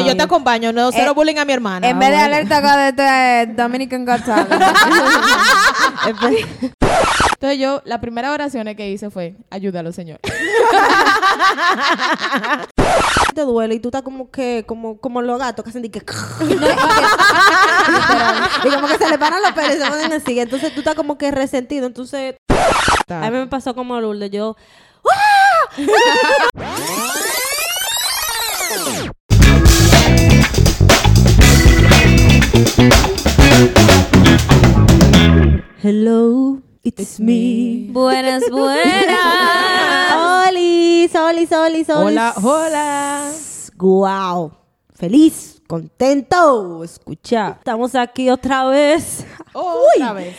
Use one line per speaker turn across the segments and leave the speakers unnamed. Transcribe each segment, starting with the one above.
No, yo te acompaño. No, cero
Eh,
bullying a mi hermana.
En vez de alerta acá de este, Dominican Got Talent.
Entonces yo, las primeras oraciones que hice fue, ayúdalo, Señor.
te duele y tú estás como que, como, como los gatos que hacen de que... y como que se le paran los pelos y se ponen así. Entonces tú estás como que resentido. Entonces, a mí me pasó como Lourdes. Yo, hello, it's me.
buenas, buenas.
Oli, Oli, Oli, Oli.
Hola, hola.
Wow. Feliz, contento. Escucha. Estamos aquí otra vez.
Otra vez.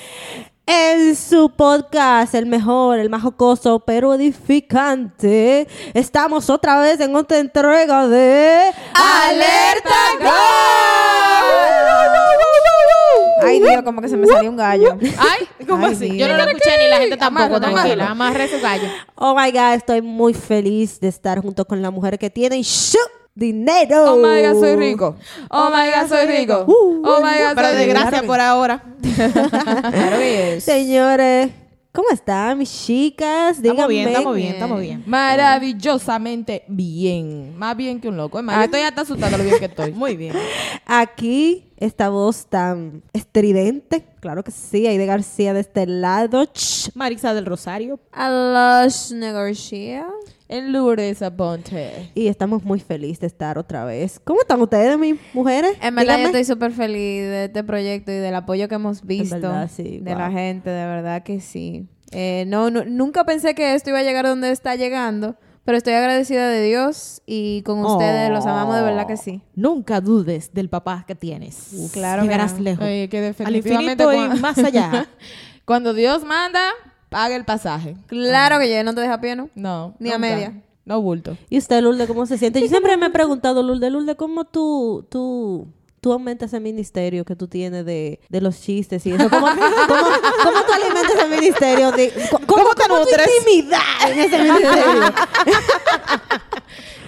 En su podcast, el mejor, el más jocoso, pero edificante. Estamos otra vez en otra entrega de
¡Alerta Ay, Dios, como que se me salió un gallo.
Ay, ¿cómo
Ay,
así? Yo no lo escuché ni la gente tampoco, tranquila. Amarre su gallo.
Oh my God, estoy muy feliz de estar junto con la mujer que tiene ¡shu! dinero.
Oh my God, soy rico. Oh my God, soy rico.
Uh,
Oh my God,
Pero
soy
de
rico.
gracia por ahora.
Claro que es.
Señores, ¿cómo están mis chicas?
Estamos bien,
Díganme.
estamos bien, estamos bien.
Maravillosamente bien. Más bien que un loco. Es más, yo estoy hasta asustada de lo bien que estoy.
Muy bien.
Aquí, esta voz tan estridente, claro que sí, Aide García de este lado. Ch.
Marisa del Rosario.
A los negocios.
En Lourdes Aponte.
Y estamos muy felices de estar otra vez. ¿Cómo están ustedes, mis mujeres?
En verdad, yo estoy súper feliz de este proyecto y del apoyo que hemos visto
verdad, sí,
de
wow.
la gente, de verdad que sí. Eh, no, no- nunca pensé que esto iba a llegar donde está llegando, pero estoy agradecida de Dios y con ustedes los amamos de verdad que sí.
Nunca dudes del papá que tienes.
claro que
Llegarás
no.
lejos.
Oye, que
Al infinito y
cuan-
más allá.
Cuando Dios manda, paga el pasaje.
Claro que yo no te deja pie, ¿no?
No.
Ni a
nunca.
media.
No bulto.
¿Y usted, Lourdes, cómo se siente? Yo siempre me he preguntado, Lourdes, Lourdes, ¿cómo tú, tú, tú aumentas ese ministerio que tú tienes de, de los chistes y eso? ¿Cómo, cómo, cómo tú alimentas ese ministerio? De, ¿Cómo,
¿Cómo te
cómo tu
nutres?
intimidad en ese ministerio?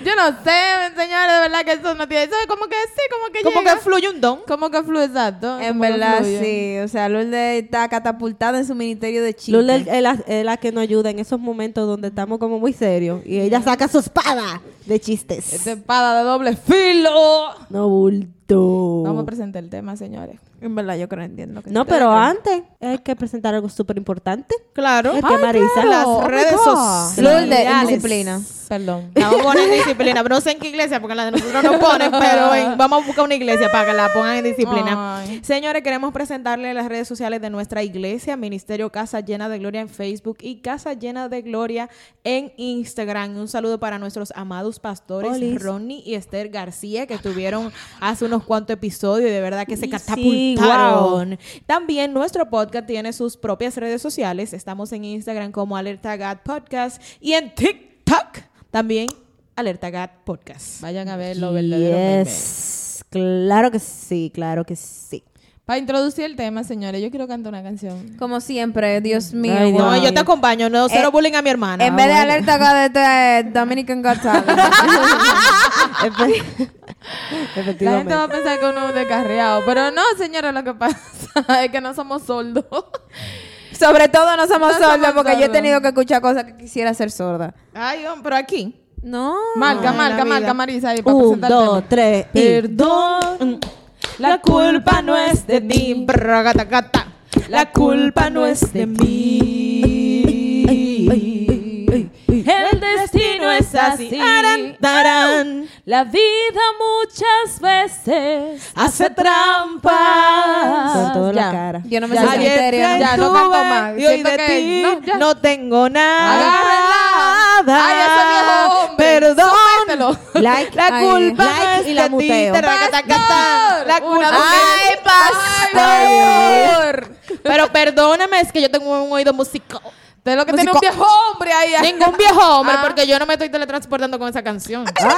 Yo no sé, señores, de verdad que eso no tiene. Eso es como que sí, como que
Como
llega.
que fluye un don.
Como que fluye exacto.
En verdad, sí. O sea, Lourdes está catapultada en su ministerio de chistes.
Lourdes es la, es la que nos ayuda en esos momentos donde estamos como muy serios y ella saca su espada de chistes.
Esta espada de doble filo.
No bulto.
Vamos a presentar el tema, señores.
En verdad, yo creo entiendo que
No, pero antes hay que presentar algo súper importante.
Claro.
Es que Marisa.
Las redes sociales.
Disciplina.
Perdón.
La vamos a poner en disciplina, pero no sé en qué iglesia, porque la de nosotros no ponen, pero en- vamos a buscar una iglesia para que la pongan en disciplina.
Ay.
Señores, queremos presentarles las redes sociales de nuestra iglesia, Ministerio Casa Llena de Gloria en Facebook y Casa Llena de Gloria en Instagram. Un saludo para nuestros amados pastores
Olis.
Ronnie y Esther García, que estuvieron hace unos cuantos episodios y de verdad que se
Sí,
catapultaron. También nuestro podcast tiene sus propias redes sociales. Estamos en Instagram como Alerta Podcast y en TikTok también Alerta Podcast.
Vayan a ver lo verdadero.
Yes. Claro que sí, claro que sí.
Para introducir el tema, señores, yo quiero cantar una canción.
Como siempre, Dios mío.
Ay, Dios
No, yo te acompaño, no cero
Eh,
bullying a mi hermana.
En vez de
Ah,
alerta acá de este Dominican Got Talent.
Efe-
La gente
Efectivamente.
va a pensar que uno es descarriado, pero no, señores, lo que pasa es que no somos soldos.
Sobre todo no somos
No somos
sordos porque yo he
sordos.
tenido que escuchar cosas que quisiera ser sorda.
Ay, hombre, pero aquí.
No.
Marca,
Ay,
marca, marca. Marisa, ahí para
Un,
presentar el
dos,
tema.
tres. y-
Perdón, la culpa no es de ti. Bragatacata. La culpa no es de mí.
El destino es así. La vida muchas veces
Hace trampas.
Con toda la
Ya.
cara.
Yo no me
Ya,
sé
ya.
¿no?
Canto más.
Y hoy
Siento
de ti
no,
tengo nada.
Agárrenla. Ay, ese viejo hombre.
Perdón.
Somételo.
Like,
La
Ay,
culpa
like
no es
y la
de ti.
muteo.
Taracatacata. La
Una,
culpa
dos,
¡Ay, pastor!
Pero perdóname, es que yo tengo un oído musical.
De lo que tiene un viejo hombre ahí.
Ningún viejo hombre,
Ah.
porque yo no me estoy teletransportando con esa canción. No,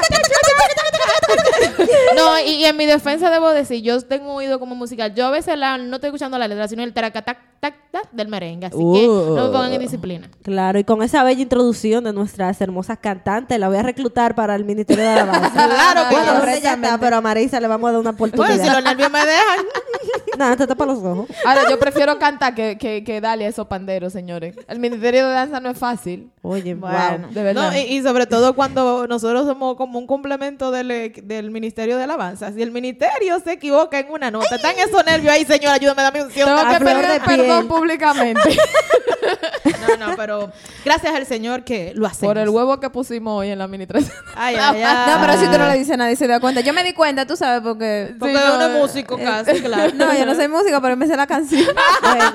No, y, y en mi defensa debo decir, yo tengo un oído como musical. Yo a veces la- no estoy escuchando la letra, sino el taracatac tac, tac del merengue. Así que
Uh.
no me pongan en disciplina.
Claro, y con esa bella introducción de nuestras hermosas cantantes, la voy a reclutar para el Ministerio de Alabanza.
Claro que
bueno, ya está, pero a Marisa le vamos a dar una
Bueno,
oportunidad.
si los nervios me dejan.
Nada, te tapa los ojos.
Ahora, yo prefiero cantar que, que, que darle a esos panderos, señores. El Ministerio de Danza no es fácil.
Oye,
Bueno,
wow.
de verdad.
No, y, y sobre todo cuando nosotros somos como un complemento del, eh, del Ministerio de Alabanza. Si el ministerio se equivoca en una nota, están esos nervios ahí, señora, ayúdame, dame un
Tengo que pedir perdón públicamente
No, no, pero gracias al Señor que lo hacemos.
por el huevo que pusimos hoy en la administración.
Ay, ay, ay.
No, pero si tú no le dices a nadie se da cuenta. Yo me di cuenta, tú sabes, porque...
Porque
Sí, no,
uno es
eh,
músico casi, claro.
No, yo no soy música, pero me sé la canción.
Bueno,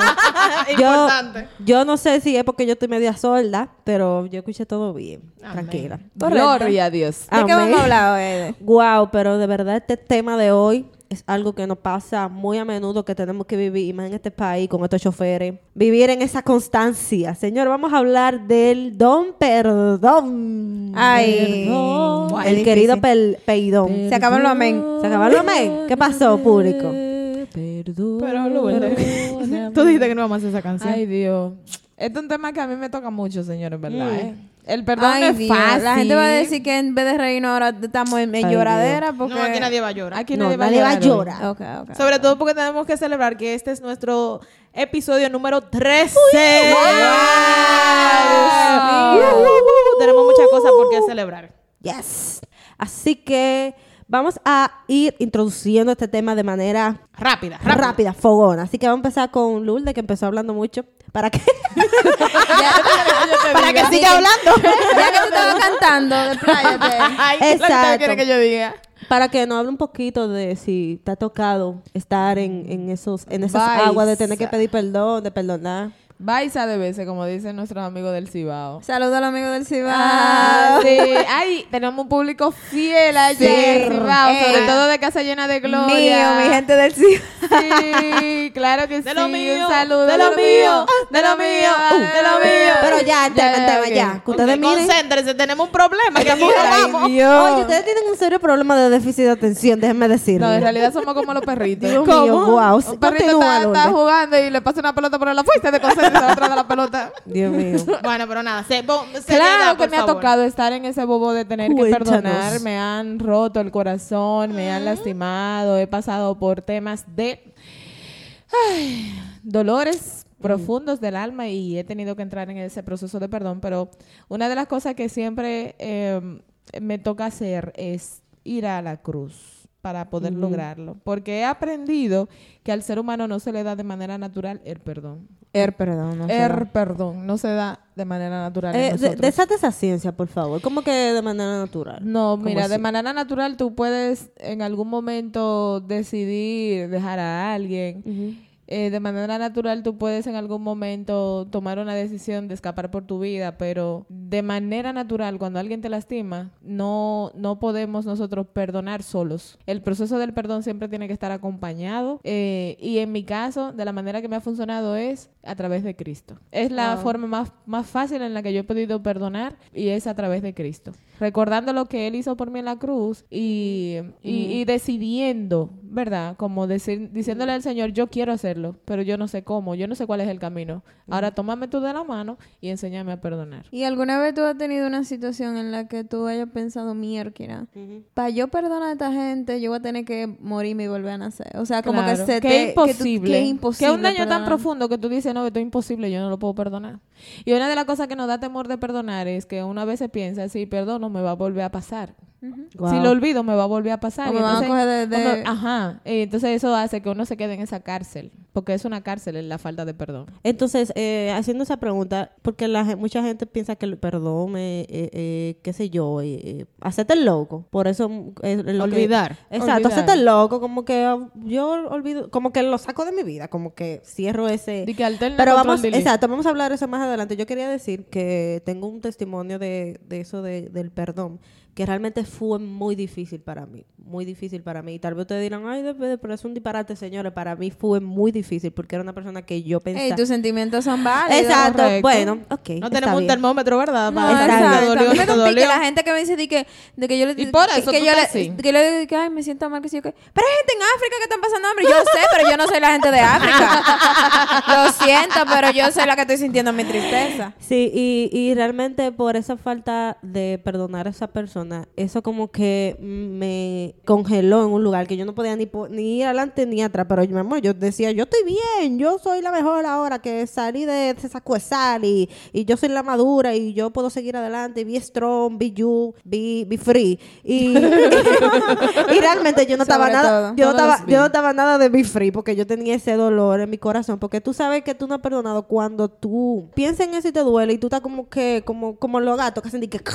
yo,
Importante.
yo no sé si es porque yo estoy media sorda, pero yo escuché todo bien.
Amén.
Tranquila.
Gloria a Dios.
¿De qué vamos a hablar hoy?
Wow, pero de verdad este tema de hoy es algo que nos pasa muy a menudo que tenemos que vivir, y más en este país con estos choferes. Vivir en esa constancia. Señor, vamos a hablar del don perdón.
Ay,
Perdón. El querido peidón.
Se acaban los amén.
¿Se acabaron los amén? ¿Qué pasó, público?
Perdón.
Pero, Lourdes, tú dijiste que no vamos a hacer esa canción.
Ay, Dios. Este es un tema que a mí me toca mucho, señores, ¿verdad? eh? El perdón
Ay,
no es
Dios.
fácil.
La gente va a decir que en vez de reírnos ahora estamos en, en
Ay,
lloradera porque...
No, aquí nadie va a llorar.
Aquí
No,
nadie,
nadie va a llorar.
Ok, ok.
Sobre todo porque tenemos que celebrar que este es nuestro episodio número 13.
Wow.
Uh, uh, Tenemos muchas cosas por qué celebrar.
Yes. Así que vamos a ir introduciendo este tema de manera
Rápida,
rápida,
rápida.
fogona. Así que vamos a empezar con Lourdes, que empezó hablando mucho. ¿Para qué?
Para que siga hablando.
Ya que tú estabas cantando, despláyate.
Ay, ¿qué es lo que
Exacto.
quiere que yo diga?
Para que nos hable un poquito de si te ha tocado estar en, en esos en esas aguas de tener que pedir perdón, de perdonar.
Baisa de veces, como dicen nuestros amigos del Cibao.
Saludos a los amigos del Cibao.
Ah, sí. Ay, tenemos un público fiel allá
Sí.
Cibao,
Eh.
sobre todo de Casa Llena de Gloria.
Mío, mi gente del Cibao.
Sí, claro que
De
sí.
lo mío,
un saludo.
de lo mío, de lo mío, de lo mío.
Pero ya,
ok.
ya. Que ustedes
Ok,
miren.
Concéntrense, tenemos un problema. Que vamos.
Dios.
Oye, ustedes tienen un serio problema de déficit de atención, déjenme decirlo.
No, en realidad somos como los perritos.
Dios mío, wow.
Un perrito está, está jugando y le pasa una pelota por la fuiste de concentra y se va atrás de la pelota.
Dios mío.
Bueno, pero nada, se, bo-
Claro que me ha tocado estar en ese bobo de tener que perdonar. Me han roto el corazón, me han lastimado. He pasado por temas de ay, dolores profundos del alma y he tenido que entrar en ese proceso de perdón. Pero una de las cosas que siempre eh, me toca hacer es ir a la cruz para poder lograrlo. Porque he aprendido que al ser humano no se le da de manera natural el perdón.
Er, perdón, no.
El perdón no se da de manera natural. en
Eh,
nosotros.
desate esa ciencia, por favor. ¿Cómo que de manera natural?
No,
¿Cómo
mira, de manera natural tú puedes en algún momento decidir dejar a alguien. Eh, de manera natural tú puedes en algún momento tomar una decisión de escapar por tu vida, pero de manera natural cuando alguien te lastima, no, no podemos nosotros perdonar solos. El proceso del perdón siempre tiene que estar acompañado eh, y en mi caso, de la manera que me ha funcionado es a través de Cristo. Es la
Wow.
forma más, más fácil en la que yo he podido perdonar y es a través de Cristo. Recordando lo que Él hizo por mí en la cruz y, y, y decidiendo, ¿verdad? Como decir, diciéndole al Señor, yo quiero hacerlo, pero yo no sé cómo, yo no sé cuál es el camino. Ahora tómame tú de la mano y enséñame a perdonar.
¿Y alguna vez tú has tenido una situación en la que tú hayas pensado, mierda, para yo perdonar a esta gente, yo voy a tener que morirme y volver a nacer? O sea, como que
Claro,
se
que
te...
es imposible.
Que, tú- que imposible.
Que un daño tan
perdonar.
profundo que tú dices, no, esto es imposible, yo no lo puedo perdonar. Y una de las cosas que nos da temor de perdonar es que una vez se piensa, si perdono, me va a volver a pasar.
Wow.
Si lo olvido, me va a volver a pasar.
Me van a coger de- de-
uno- ajá. Y entonces eso hace que uno se quede en esa cárcel. Porque es una cárcel en la falta de perdón.
Entonces, eh, haciendo esa pregunta, porque la, mucha gente piensa que el perdón, eh, eh, qué sé yo, eh, eh, hacerte el loco. Por eso mm, que-
Olvidar.
Exacto,
Olvidar.
hacerte el loco, como que ah, yo olvido, como que lo saco de mi vida, como que cierro ese...
Di que
Pero vamos, exacto, vamos a hablar de eso más adelante. Yo quería decir que tengo un testimonio de, de eso de- del perdón, que realmente fue muy difícil para mí, muy difícil para mí. Y tal vez ustedes dirán, ay, pero es un disparate, señores. Para mí fue muy difícil porque era una persona que yo pensaba...
Ey, tus sentimientos son válidos.
Exacto,
Correcto.
bueno, ok.
No tenemos un termómetro, ¿verdad?
No, exacto.
dolió,
A mí me
que
complica
dolió.
la gente que me dice de que, de que yo le
Y por
que-
eso
que
tú
yo
estás
le,
así.
que yo le digo que ay me siento mal que sí, que pero hay gente en África que están pasando hambre yo sé pero yo no soy la gente de África lo siento pero yo soy la que estoy sintiendo mi tristeza
Sí, y, y realmente por esa falta de perdonar a esa persona, eso como que me congeló en un lugar que yo no podía ni, ni ir adelante ni atrás, pero mi amor, yo decía, yo estoy bien, yo soy la mejor ahora que salí de ese saco de sal y, y yo soy la madura y yo puedo seguir adelante, be strong, be you, be, be free. Y, y realmente yo no estaba nada, yo no estaba, yo no estaba nada de be free porque yo tenía ese dolor en mi corazón, porque tú sabes que tú no has perdonado cuando tú piensas en eso y te duele y tú estás como que, como, como los gatos que hacen de que...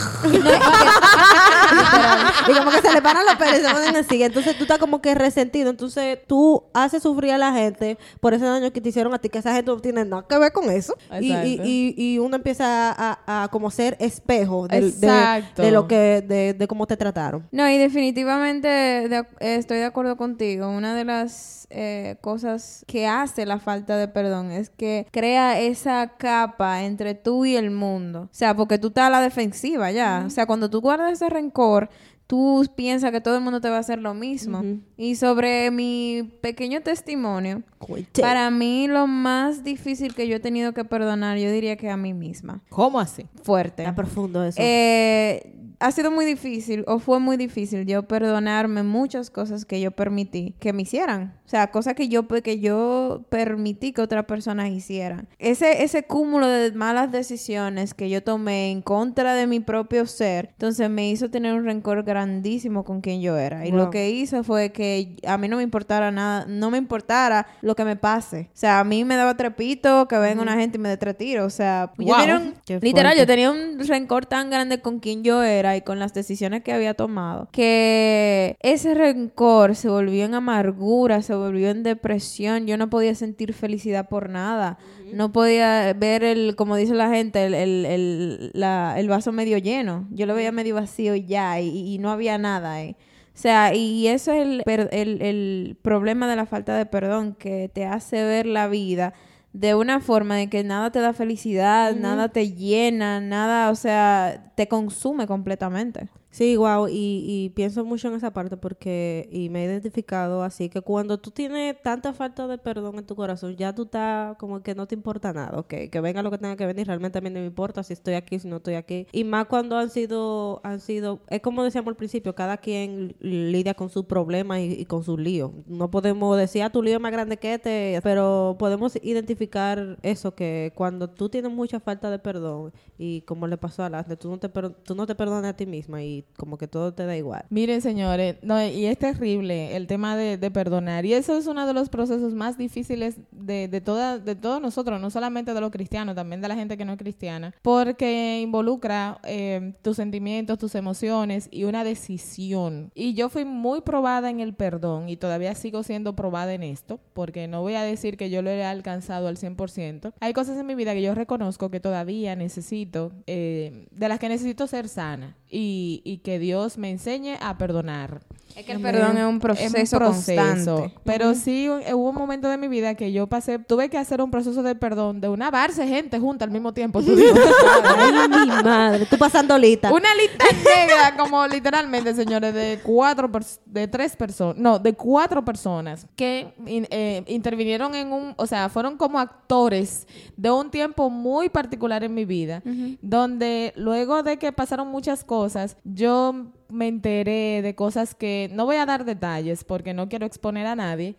y como que se le paran los pelos y se ponen así. Entonces tú estás como que resentido. Entonces tú haces sufrir a la gente por ese daño que te hicieron a ti, que esa gente no tiene nada que ver con eso. Y, y, y, uno empieza a, a- como ser espejo del- de, lo que, de, de cómo te trataron.
no y definitivamente de- estoy de acuerdo contigo una de las eh, cosas que hace la falta de perdón es que crea esa capa entre tú y el mundo o sea porque tú estás a la defensiva ya o sea cuando tú guardas ese rencor tú piensas que todo el mundo te va a hacer lo mismo. Y sobre mi pequeño testimonio,
Cuente.
para mí lo más difícil que yo he tenido que perdonar, yo diría que a mí misma.
¿Cómo así?
Fuerte.
Está profundo eso.
Eh, ha sido muy difícil, o fue muy difícil yo perdonarme muchas cosas que yo permití que me hicieran. O sea, cosas que yo, que yo permití que otras personas hicieran. Ese, ese cúmulo de malas decisiones que yo tomé en contra de mi propio ser, entonces me hizo tener un rencor grandísimo con quien yo era. Y
Wow.
lo que hizo fue que a mí no me importara nada, no me importara lo que me pase. O sea, a mí me daba trepito que venga una gente y me dé tres tiros. O sea, yo tenía un- literal, yo tenía un rencor tan grande con quien yo era y con las decisiones que había tomado que ese rencor se volvió en amargura, se volvió en depresión. Yo no podía sentir felicidad por nada. No podía ver el, como dice la gente, el, el, el- la- el vaso medio lleno. Yo lo veía medio vacío y ya, y, y no había nada ahí. O sea, y eso es el, el, el problema de la falta de perdón, que te hace ver la vida de una forma de que nada te da felicidad, nada te llena, nada, o sea, te consume completamente.
Sí, wow, y, y pienso mucho en esa parte porque, y me he identificado así, que cuando tú tienes tanta falta de perdón en tu corazón, ya tú estás como que no te importa nada, ok, que venga lo que tenga que venir, realmente a mí no me importa si estoy aquí, si no estoy aquí, y más cuando han sido, han sido, es como decíamos al principio, cada quien lidia con sus problemas y, con sus líos, no podemos decir, ah, tu lío es más grande que este, pero podemos identificar eso, que cuando tú tienes mucha falta de perdón, y como le pasó a Lasne, tú no te, tú no te perdonas a ti misma y como que todo te da igual.
Miren, señores, no, y es terrible el tema de, de perdonar. Y eso es uno de los procesos más difíciles de, de, toda, de todos nosotros, no solamente de los cristianos, también de la gente que no es cristiana, porque involucra eh, tus sentimientos, tus emociones y una decisión. Y yo fui muy probada en el perdón y todavía sigo siendo probada en esto, porque no voy a decir que yo lo he alcanzado al 100%. Hay cosas en mi vida que yo reconozco que todavía necesito, eh, de las que necesito ser sana y, y que Dios me enseñe a perdonar.
Es que el perdón es un proceso, constante.
Pero sí hu- hubo un momento de mi vida que yo pasé, tuve que hacer un proceso de perdón de una barce gente junta al mismo tiempo. tú dices.
Ay, mi madre, tú pasando lista.
Una lista negra, como literalmente, señores, de cuatro, de tres personas, no, de cuatro personas que in- eh, intervinieron en un, o sea, fueron como actores de un tiempo muy particular en mi vida, donde luego de que pasaron muchas cosas, yo me enteré de cosas que no voy a dar detalles porque no quiero exponer a nadie,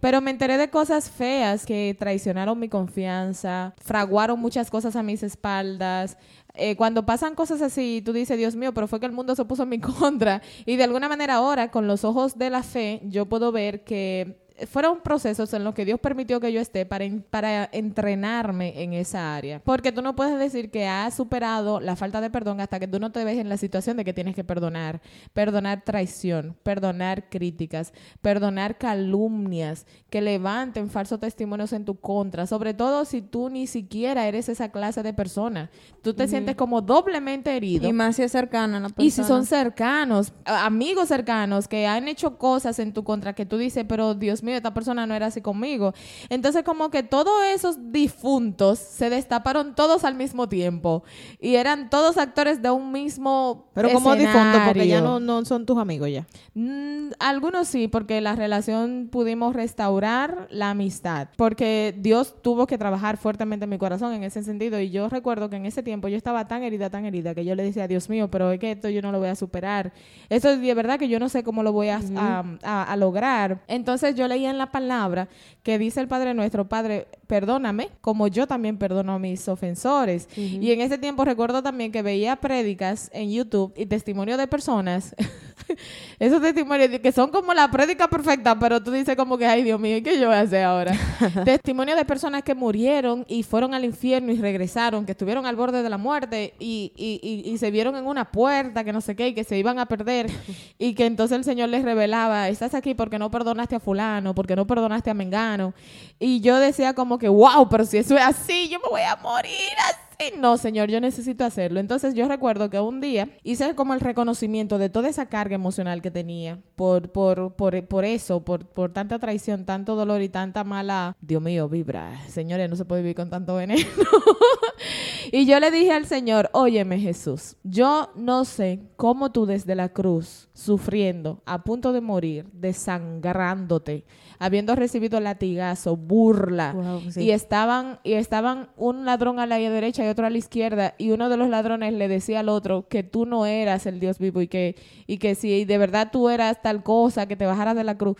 pero me enteré de cosas feas que traicionaron mi confianza, fraguaron muchas cosas a mis espaldas. Eh, cuando pasan cosas así, tú dices, Dios mío, pero fue que el mundo se puso en mi contra. Y de alguna manera ahora, con los ojos de la fe, yo puedo ver que fueron procesos en los que Dios permitió que yo esté para, para entrenarme en esa área. Porque tú no puedes decir que has superado la falta de perdón hasta que tú no te ves en la situación de que tienes que perdonar. Perdonar traición, perdonar críticas, perdonar calumnias que levanten falsos testimonios en tu contra. Sobre todo si tú ni siquiera eres esa clase de persona. Tú te sientes como doblemente herido.
Y más si es cercana la persona.
Y si son cercanos, amigos cercanos que han hecho cosas en tu contra que tú dices, pero Dios mío, esta persona no era así conmigo. Entonces como que todos esos difuntos se destaparon todos al mismo tiempo y eran todos actores de un mismo
Pero como difunto, porque ya no, no son tus amigos ya.
Mm, algunos sí, porque la relación pudimos restaurar la amistad, porque Dios tuvo que trabajar fuertemente en mi corazón en ese sentido y yo recuerdo que en ese tiempo yo estaba tan herida, tan herida, que yo le decía, Dios mío, pero es que esto yo no lo voy a superar. Esto es de verdad que yo no sé cómo lo voy a, a- a- a lograr. Entonces yo leía en la palabra que dice el Padre nuestro, Padre, perdóname, como yo también perdono a mis ofensores. Y en ese tiempo recuerdo también que veía prédicas en YouTube y testimonio de personas esos testimonios que son como la prédica perfecta, pero tú dices como que, ay Dios mío, ¿qué yo voy a hacer ahora? Testimonio de personas que murieron y fueron al infierno y regresaron, que estuvieron al borde de la muerte y, y, y, y se vieron en una puerta, que no sé qué, y que se iban a perder y que entonces el Señor les revelaba, estás aquí porque no perdonaste a fulano, porque no perdonaste a Mengano. Y yo decía como que, wow, pero si eso es así, yo me voy a morir así. No, señor, yo necesito hacerlo. Entonces yo recuerdo que un día hice como el reconocimiento de toda esa carga emocional que tenía por, por, por, por eso, por, por tanta traición, tanto dolor y tanta mala... Dios mío, vibra. Señores, no se puede vivir con tanto veneno. y yo le dije al Señor, óyeme Jesús, yo no sé cómo tú desde la cruz, sufriendo, a punto de morir, desangrándote, habiendo recibido latigazo, burla,
Wow, sí.
y estaban y estaban un ladrón a la derecha y otro a la izquierda y uno de los ladrones le decía al otro que tú no eras el Dios vivo y que y que si de verdad tú eras tal cosa que te bajaras de la cruz.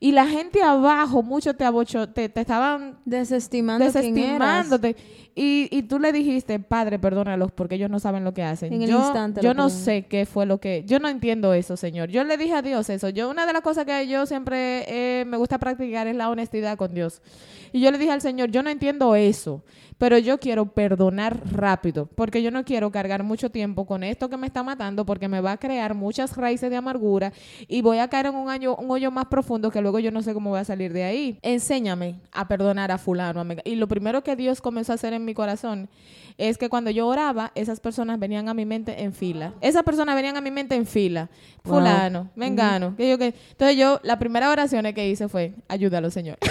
Y la gente abajo mucho te abocho te, te estaban
Desestimando
desestimándote. Y, y tú le dijiste padre perdónalos porque ellos no saben lo que hacen
En el
yo,
instante
yo no sé qué fue lo que yo no entiendo eso señor. Yo le dije a Dios eso. Yo una de las cosas que yo siempre eh, me gusta practicar es la honestidad con Dios. Y yo le dije al Señor yo no entiendo eso pero yo quiero perdonar rápido porque yo no quiero cargar mucho tiempo con esto que me está matando porque me va a crear muchas raíces de amargura y voy a caer en un, año, un hoyo más profundo que luego yo no sé cómo voy a salir de ahí. Enséñame a perdonar a fulano. a Mega- Y lo primero que Dios comenzó a hacer en mi corazón es que cuando yo oraba, esas personas venían a mi mente en fila. Esas personas venían a mi mente en fila.
Wow.
Fulano, mengano. que yo que... Entonces yo, la primera oración que hice fue, ayúdalo, Señor.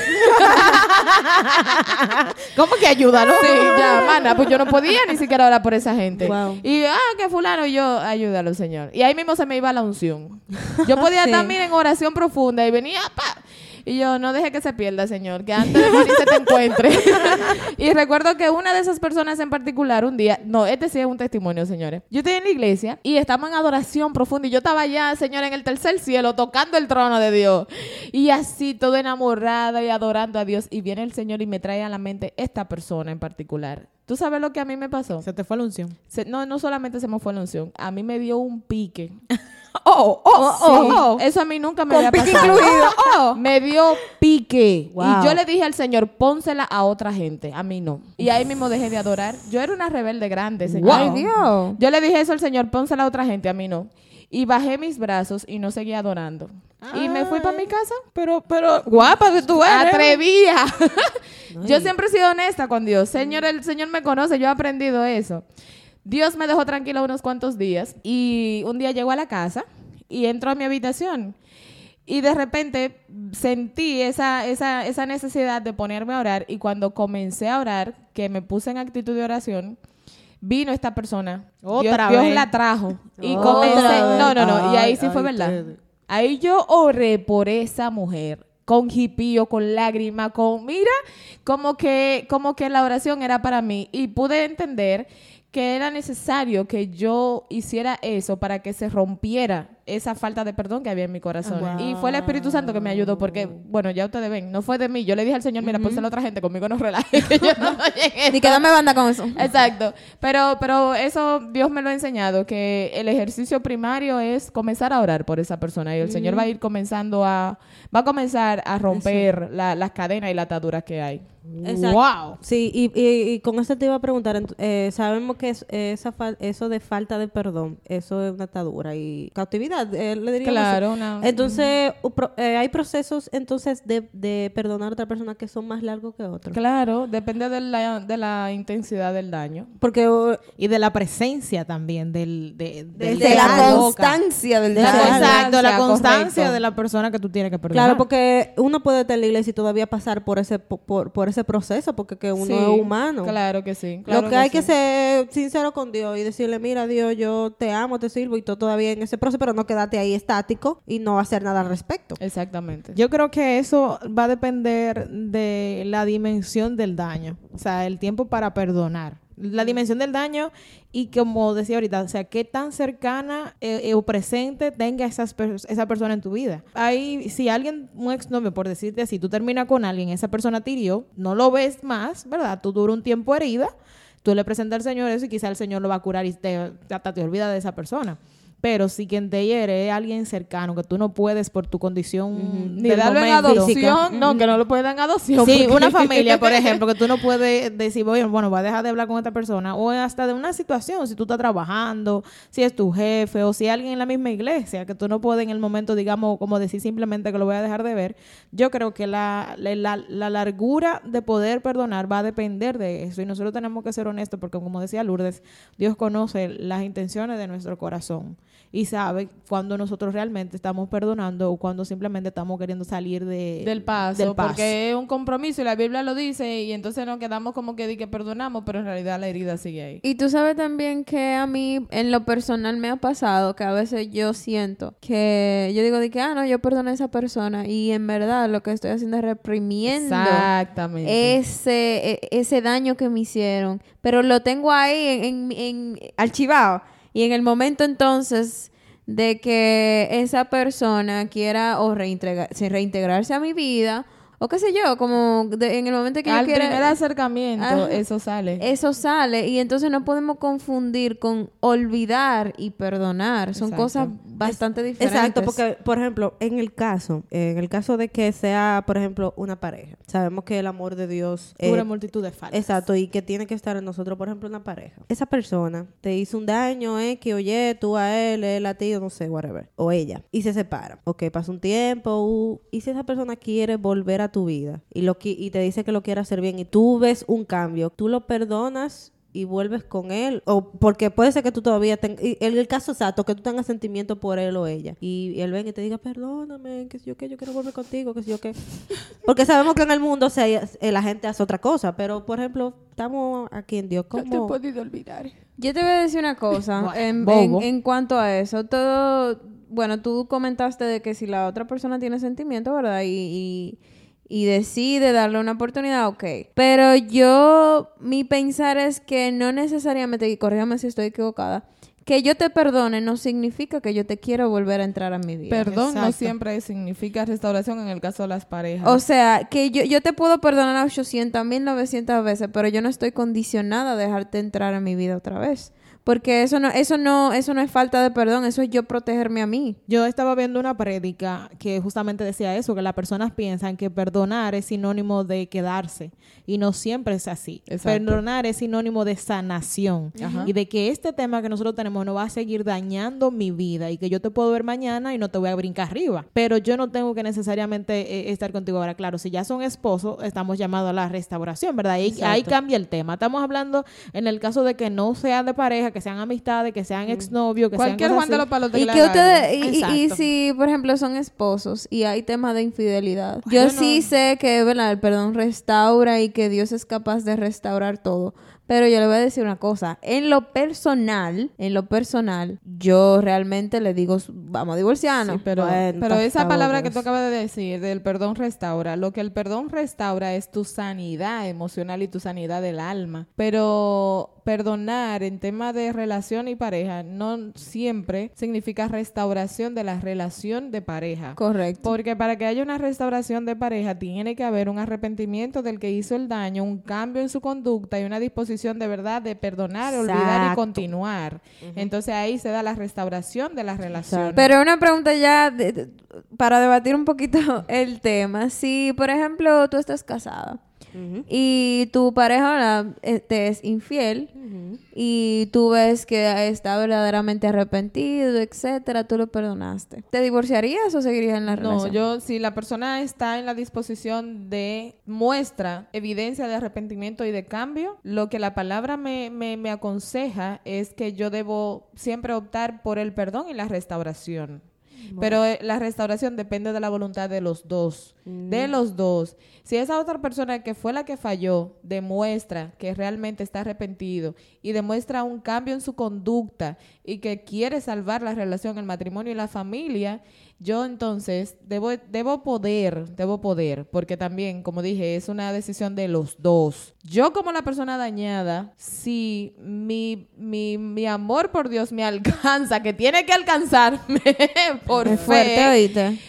¿Cómo que ayúdalo?
Sí, ya, mana, pues yo no podía ni siquiera orar por esa gente.
Wow.
Y, ah, que fulano, y yo, ayúdalo, Señor. Y ahí mismo se me iba la unción. Yo podía
Sí.
también en oración profunda y venía, pa. Y yo, no deje que se pierda, Señor, que antes de morir se te encuentre. y recuerdo que una de esas personas en particular, un día, no, este sí es un testimonio, señores. Yo estoy en la iglesia y estamos en adoración profunda y yo estaba allá, Señor, en el tercer cielo, tocando el trono de Dios. Y así, todo enamorada y adorando a Dios. Y viene el Señor y me trae a la mente esta persona en particular. ¿Tú sabes lo que a mí me pasó?
Se te fue la unción.
Se- no, no solamente se me fue la unción, a mí me dio un pique.
Oh, oh,
Sí,
oh.
Eso a mí nunca me
Con
había
pique
pasado.
incluido.
Oh.
Me dio pique.
Wow.
Y yo le dije al Señor, pónsela a otra gente, a mí no. Y ahí mismo dejé de adorar. Yo era una rebelde grande, Señor.
Ay, Dios.
Yo le dije eso al Señor, pónsela a otra gente, a mí no. Y bajé mis brazos y no seguí adorando. Y me fui para mi casa.
Pero, pero, guapa que tú eres.
Atrevía. yo siempre he sido honesta con Dios. Señor, el Señor me conoce, yo he aprendido eso. Dios me dejó tranquila unos cuantos días y un día llego a la casa y entro a mi habitación y de repente sentí esa, esa, esa necesidad de ponerme a orar y cuando comencé a orar, que me puse en actitud de oración, vino esta persona.
Otra
Dios, Dios
vez.
la trajo. Y
Otra
comencé,
vez.
no, no, no, y ahí
Ay,
sí fue verdad. Ahí yo oré por esa mujer con jipío, con lágrima, con mira, como que como que la oración era para mí. Y pude entender que era necesario que yo hiciera eso para que se rompiera esa falta de perdón que había en mi corazón.
Wow.
Y fue el Espíritu Santo que me ayudó porque, bueno, ya ustedes ven, no fue de mí. Yo le dije al Señor, mira, pónselo a otra gente, conmigo no relaje, que yo no estoy en esto".
Ni que no me banda con eso.
Exacto. Pero, pero eso Dios me lo ha enseñado, que el ejercicio primario es comenzar a orar por esa persona y el Señor va a ir comenzando a, va a comenzar a romper la- las cadenas y las ataduras que hay.
Exacto.
Wow.
Sí, y, y, y con eso te iba a preguntar, eh, sabemos que es, esa eso de falta de perdón, eso es una atadura y cautividad, eh, le diríamos.
Claro,
Entonces, pro- eh, hay procesos entonces de, de perdonar a otra persona que son más largos que otros.
Claro, depende de la, de la intensidad del daño.
Porque uh,
Y de la presencia también, del, de, del-
De
de
la constancia del daño.
exacto, la
correcto.
constancia de la persona que tú tienes que perdonar.
Claro, porque uno puede estar en la iglesia y todavía pasar por ese po- por, por ese proceso, porque que uno
Sí,
es humano.
Claro que sí. claro
Lo que hay que ser sincero con Dios y decirle, mira Dios, yo te amo, te sirvo y tú todavía en ese proceso, pero no quedarte ahí estático y no hacer nada al respecto.
Exactamente.
Yo creo que eso va a depender de la dimensión del daño, o sea, el tiempo para perdonar. La dimensión del daño y como decía ahorita, o sea, qué tan cercana eh, o presente tenga esas pers- esa persona en tu vida. Ahí, si alguien, un exnovio, por decirte así, tú terminas con alguien, esa persona te hirió, no lo ves más, ¿verdad? Tú duras un tiempo herida, tú le presentas al Señor eso y quizá el Señor lo va a curar y te, hasta te olvida de esa persona. Pero si quien te hiere es alguien cercano, que tú no puedes por tu condición
Ni
del
darlo en adopción, no, que no lo pueden en adopción.
Sí,
porque-
una familia, por ejemplo, que tú no puedes decir, "Oye, bueno, va a dejar de hablar con esta persona, o hasta de una situación, si tú estás trabajando, si es tu jefe, o si alguien en la misma iglesia, que tú no puedes en el momento, digamos, como decir simplemente que lo voy a dejar de ver. Yo creo que la- la largura de poder perdonar va a depender de eso, y nosotros tenemos que ser honestos, porque como decía Lourdes, Dios conoce las intenciones de nuestro corazón y sabe cuando nosotros realmente estamos perdonando o cuando simplemente estamos queriendo salir de,
del paso,
del paso.
porque es un compromiso y la Biblia lo dice y entonces nos quedamos como que di que perdonamos, pero en realidad la herida sigue ahí.
Y tú sabes también que a mí en lo personal me ha pasado que a veces yo siento que yo digo de que, ah, no, yo perdoné a esa persona y en verdad lo que estoy haciendo es reprimiendo
Exactamente.
ese, e- ese daño que me hicieron. Pero lo tengo ahí en, en- en- archivado. Y en el momento entonces de que esa persona quiera o reintegra- se- reintegrarse a mi vida, o qué sé yo, como de- en el momento que yo
Al
quiera...
primer acercamiento,
Ajá.
eso sale.
Eso sale y entonces no podemos confundir con olvidar y perdonar. Son
Exacto.
cosas bastante diferentes.
Exacto, porque, por ejemplo, en el caso, en el caso de que sea, por ejemplo, una pareja, sabemos que el amor de Dios eh,
Cubre multitud de faltas.
Exacto, y que tiene que estar en nosotros, por ejemplo, una pareja. Esa persona te hizo un daño, eh, que oye, tú a él, él a ti, no sé, whatever. O ella. Y se separan. Ok, pasa un tiempo. uh, y si esa persona quiere volver a tu vida y, lo, qui- y te dice que lo quiere hacer bien y tú ves un cambio, tú lo perdonas y vuelves con él. O porque puede ser que tú todavía tengas... En el caso exacto, que tú tengas sentimiento por él o ella. Y, y él venga y te diga, perdóname, que si yo qué, yo quiero volver contigo, que si yo qué. Porque sabemos que en el mundo se, eh, la gente hace otra cosa. Pero, por ejemplo, estamos aquí en Dios.
No te he
¿Cómo?
podido olvidar.
Yo te voy a decir una cosa en,
Bobo.
en- en cuanto a eso. Todo, bueno, tú comentaste de que si la otra persona tiene sentimiento, ¿verdad? Y, y, y decide darle una oportunidad, ok. Pero yo, mi pensar es que no necesariamente, y corrígame si estoy equivocada, que yo te perdone no significa que yo te quiero volver a entrar a mi vida.
Perdón no siempre significa restauración en el caso de las parejas.
O sea, que yo, yo te puedo perdonar 800, 1900 veces, pero yo no estoy condicionada a dejarte entrar a mi vida otra vez. Porque eso no, eso no, eso no es falta de perdón, eso es yo protegerme a mí.
Yo estaba viendo una prédica que justamente decía eso, que las personas piensan que perdonar es sinónimo de quedarse y no siempre es así.
Exacto.
Perdonar es sinónimo de sanación
Ajá.
y de que este tema que nosotros tenemos no va a seguir dañando mi vida y que yo te puedo ver mañana y no te voy a brincar arriba, pero yo no tengo que necesariamente eh, estar contigo ahora. Claro, si ya son esposos, estamos llamados a la restauración, ¿verdad? Ahí,
Exacto.
ahí cambia el tema. Estamos hablando en el caso de que no sean de pareja, que sean amistades, que sean exnovios, que
Cualquier
sean
Juan de los palos de
Y
la
que ustedes, y- y, y,
Exacto.
si, por ejemplo, son esposos y hay temas de infidelidad, yo
Bueno.
sí sé que, ¿verdad? El perdón restaura y que Dios es capaz de restaurar todo. Pero yo le voy a decir una cosa. En lo personal, en lo personal, yo realmente le digo, vamos a divorciarnos.
Sí, pero,
Bueno,
pero esa palabra que tú acabas de decir, del perdón restaura, lo que el perdón restaura es tu sanidad emocional y tu sanidad del alma. Pero perdonar en tema de relación y pareja no siempre significa restauración de la relación de pareja.
Correcto.
Porque para que haya una restauración de pareja tiene que haber un arrepentimiento del que hizo el daño, un cambio en su conducta y una disposición de verdad de perdonar, olvidar y continuar. Entonces ahí se da la restauración de la relación.
Pero una pregunta ya de- de- para debatir un poquito el tema. Si, por ejemplo, tú estás casada Y tu pareja ahora, eh, te es infiel y tú ves que está verdaderamente arrepentido, etcétera, tú lo perdonaste. ¿Te divorciarías o seguirías en la
No,
relación?
yo, si la persona está en la disposición de muestra evidencia de arrepentimiento y de cambio, lo que la palabra me, me, me aconseja es que yo debo siempre optar por el perdón y la restauración. Pero eh, la restauración depende de la voluntad de los dos, de los dos. Si esa otra persona que fue la que falló demuestra que realmente está arrepentido y demuestra un cambio en su conducta y que quiere salvar la relación, el matrimonio y la familia, yo entonces debo, debo poder, debo poder, porque también, como dije, es una decisión de los dos. Yo como la persona dañada, si mi, mi, mi amor por Dios me alcanza, que tiene que alcanzarme por
Es
fe,
fuerte, oíste.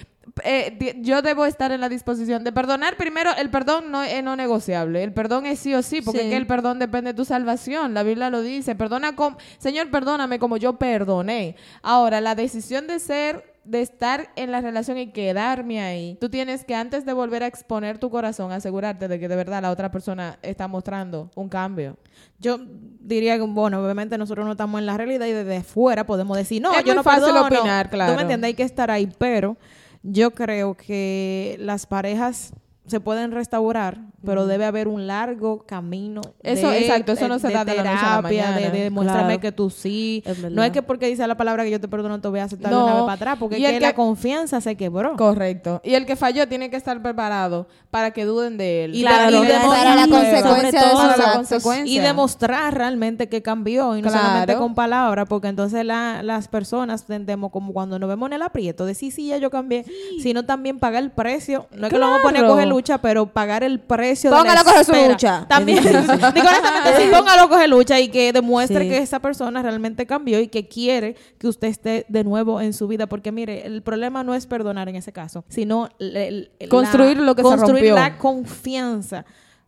eh, yo debo estar en la disposición de perdonar. Primero, el perdón no es no negociable. El perdón es sí o sí, porque
Sí.
es que el perdón depende de tu salvación. La Biblia lo dice. Perdona com Señor, perdóname como yo perdoné. Ahora, la decisión de ser de estar en la relación y quedarme ahí, tú tienes que antes de volver a exponer tu corazón, asegurarte de que de verdad la otra persona está mostrando un cambio.
Yo diría que, bueno, obviamente nosotros no estamos en la realidad y desde fuera podemos decir, no,
Es
yo no
fácil
perdono.
opinar, claro.
Tú me entiendes, hay que estar ahí, pero yo creo que las parejas se pueden restaurar, pero debe haber un largo camino.
Eso,
de-
exacto, eso no se da de la noche a la
terapia,
mañana.
De, de demuéstrame
Claro.
que tú sí.
Es.
No es que porque dice la palabra que yo te perdono te voy a aceptar de
No.
una vez para atrás, porque
Y
es
el
que,
que-
la confianza se quebró.
Correcto. Y el que falló tiene que estar preparado para que duden de él.
Y
Claro,
de- y de-
para la consecuencia de
todo, la consecuencia.
y demostrar realmente que cambió y no
Claro.
solamente con palabras, porque entonces la- las personas tendemos como cuando nos vemos en el aprieto de sí, sí, ya yo cambié, sino también pagar el precio. No es que lo vamos a poner a coger lucha, pero pagar el precio de
Póngalo
la
a coger su
espera.
lucha.
También, digo honestamente, sí, póngalo a coger lucha y que demuestre
Sí.
que esa persona realmente cambió y que quiere que usted esté de nuevo en su vida, porque mire, el problema no es perdonar en ese caso, sino el- el- la-
Construir lo que se
construir
rompió.
la confianza.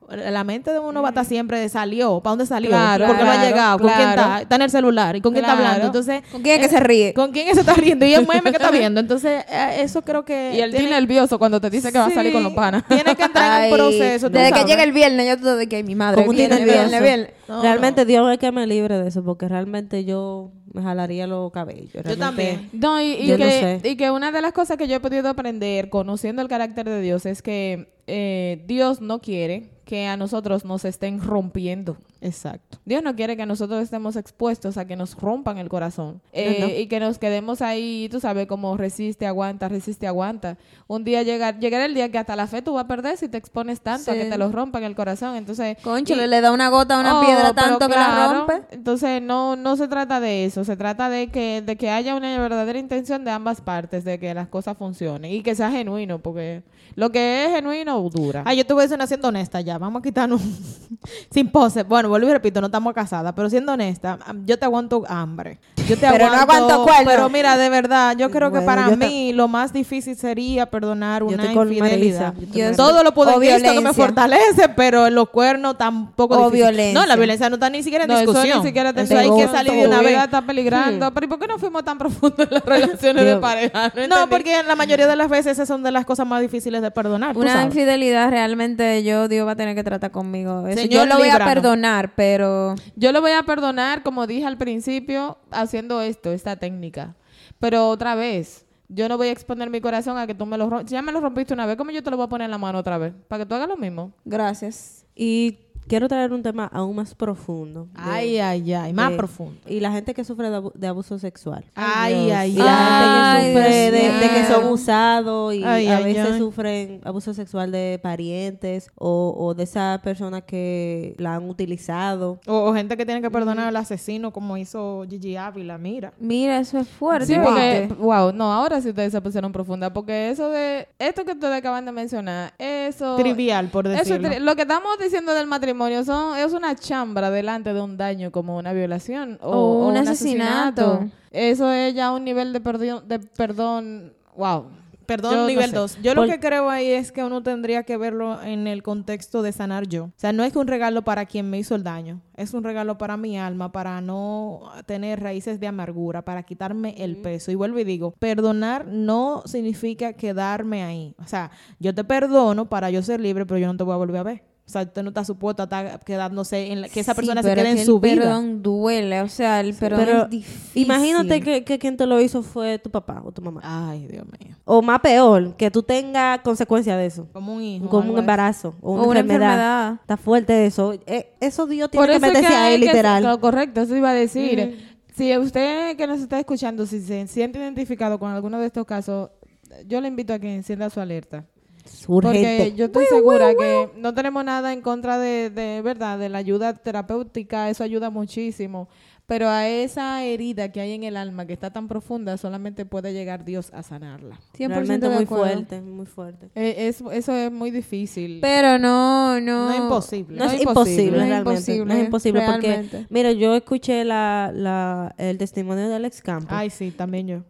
La mente de uno va a estar siempre de salió. ¿Para dónde salió?
Claro,
¿Por qué no ha
claro,
llegado? ¿Con quién
claro.
está? Está en el celular. ¿Y con quién está
Claro.
hablando? Entonces,
¿Con quién es que se ríe?
¿Con quién se está riendo? Y el meme que está viendo. Entonces, eh, eso creo que...
Y él
tiene-
nervioso cuando te dice que va a salir con los panas.
Tiene que entrar en un proceso.
Desde que llega el viernes, yo todo de que mi madre
Como nervioso.
viene.
No,
realmente Dios es que me libre de eso, porque realmente yo me jalaría los cabellos.
Yo también.
No, y, y
Yo no
que,
sé.
y que una de las cosas que yo he podido aprender conociendo el carácter de Dios es que eh, Dios no quiere que a nosotros nos estén rompiendo.
Exacto.
Dios no quiere que nosotros estemos expuestos a que nos rompan el corazón eh,
no.
y que nos quedemos ahí, tú sabes, como resiste, aguanta, resiste, aguanta. Un día llegar, llegar el día que hasta la fe tú vas a perder si te expones tanto a que te lo rompan el corazón. Entonces,
Concho,
y-
le da una gota a una
Oh,
piedra tanto que la rompe.
Entonces no, no se trata de eso, se trata de que, de que haya una verdadera intención de ambas partes, de que las cosas funcionen y que sea genuino, porque lo que es genuino dura.
Ah, yo te voy a decir una siendo honesta ya. Vamos a quitarnos sin pose. Bueno, vuelvo y repito, no estamos casadas, pero siendo honesta, yo te aguanto hambre. Yo te
Pero no aguanto cuerno.
Pero mira, de verdad, yo creo que
Bueno,
para
yo ta-
mí lo más difícil sería perdonar
Yo
una
con
infidelidad.
Yo
Todo lo puedo en Cristo que me fortalece, pero los cuernos tampoco
O
difícil.
violencia.
No, la violencia no está ni siquiera en
no, eso
discusión.
ni siquiera te
Eso hay que salir de una vez.
vida está peligrando. Pero ¿y por qué no fuimos tan profundos en las relaciones de
Dios.
pareja? No,
No, porque la mayoría de las veces esas son de las cosas más difíciles de perdonar.
Una infidelidad realmente yo, Dios va a tener que tratar conmigo. Eso,
Señor,
yo lo voy a perdonar, pero
Yo lo voy a perdonar, como dije al principio, haciendo esto, esta técnica. Pero otra vez, yo no voy a exponer mi corazón a que tú me lo rompes. Ya me lo rompiste una vez, ¿cómo yo te lo voy a poner en la mano otra vez? Para que tú hagas lo mismo.
gracias.
Y quiero traer un tema aún más profundo. de-
Ay, ay, ay, más
de-
profundo.
Y la gente que sufre de, abu- de abuso sexual.
Ay, ay,
Y la
Ay,
gente que sufre de, que son usados y
Ay,
a
ay,
veces
ay.
sufren abuso sexual de parientes o, o de esa persona que la han utilizado.
O, o gente que tiene que perdonar al asesino como hizo Gigi Ávila, mira.
Mira, eso es fuerte.
Sí, porque, wow, no, ahora sí ustedes se pusieron profunda, porque eso de, esto que ustedes acaban de mencionar, eso...
Trivial, por
Eso
decirlo.
tri- lo que estamos diciendo del matrimonio son, es una chambra delante de un daño como una violación o,
O un asesinato.
Eso es ya un nivel de perdón, de perdón, wow.
Perdón,
Yo no
nivel
sé.
2. Yo lo que creo ahí es que uno tendría que verlo en el contexto de sanar yo. O sea, no es que un regalo para quien me hizo el daño. Es un regalo para mi alma, para no tener raíces de amargura, para quitarme el peso. Y vuelvo y digo, perdonar no significa quedarme ahí. O sea, yo te perdono para yo ser libre, pero yo no te voy a volver a ver. O sea, usted no está supuesto a estar quedándose en la, que esa
Sí,
persona se quede
que
en su
el
vida.
perdón duele, o sea, el perdón
Pero
es difícil.
Imagínate que, que quien te lo hizo fue tu papá o tu mamá.
Ay, Dios mío.
O más peor, que tú tengas consecuencia de eso.
Como un hijo.
Como un embarazo o una,
O una
enfermedad.
enfermedad.
Está fuerte eso. Eh, eso Dios tiene
Por
que meterse
que
ahí, literal.
lo correcto, eso iba a decir. Si usted que nos está escuchando, si se siente identificado con alguno de estos casos, yo le invito a que encienda su alerta. Porque yo estoy segura que no tenemos nada en contra de, de verdad, de la ayuda terapéutica, eso ayuda muchísimo. Pero a esa herida que hay en el alma, que está tan profunda, solamente puede llegar Dios a sanarla.
100%
Realmente muy
acuerdo.
fuerte, muy fuerte.
Eh, es- eso es muy difícil.
Pero no, no.
No es imposible.
No,
No
es
imposible.
imposible,
No es
realmente.
imposible,
no es imposible porque, mira, yo escuché la, la, el testimonio de Alex Campos.
Ay, sí, también yo.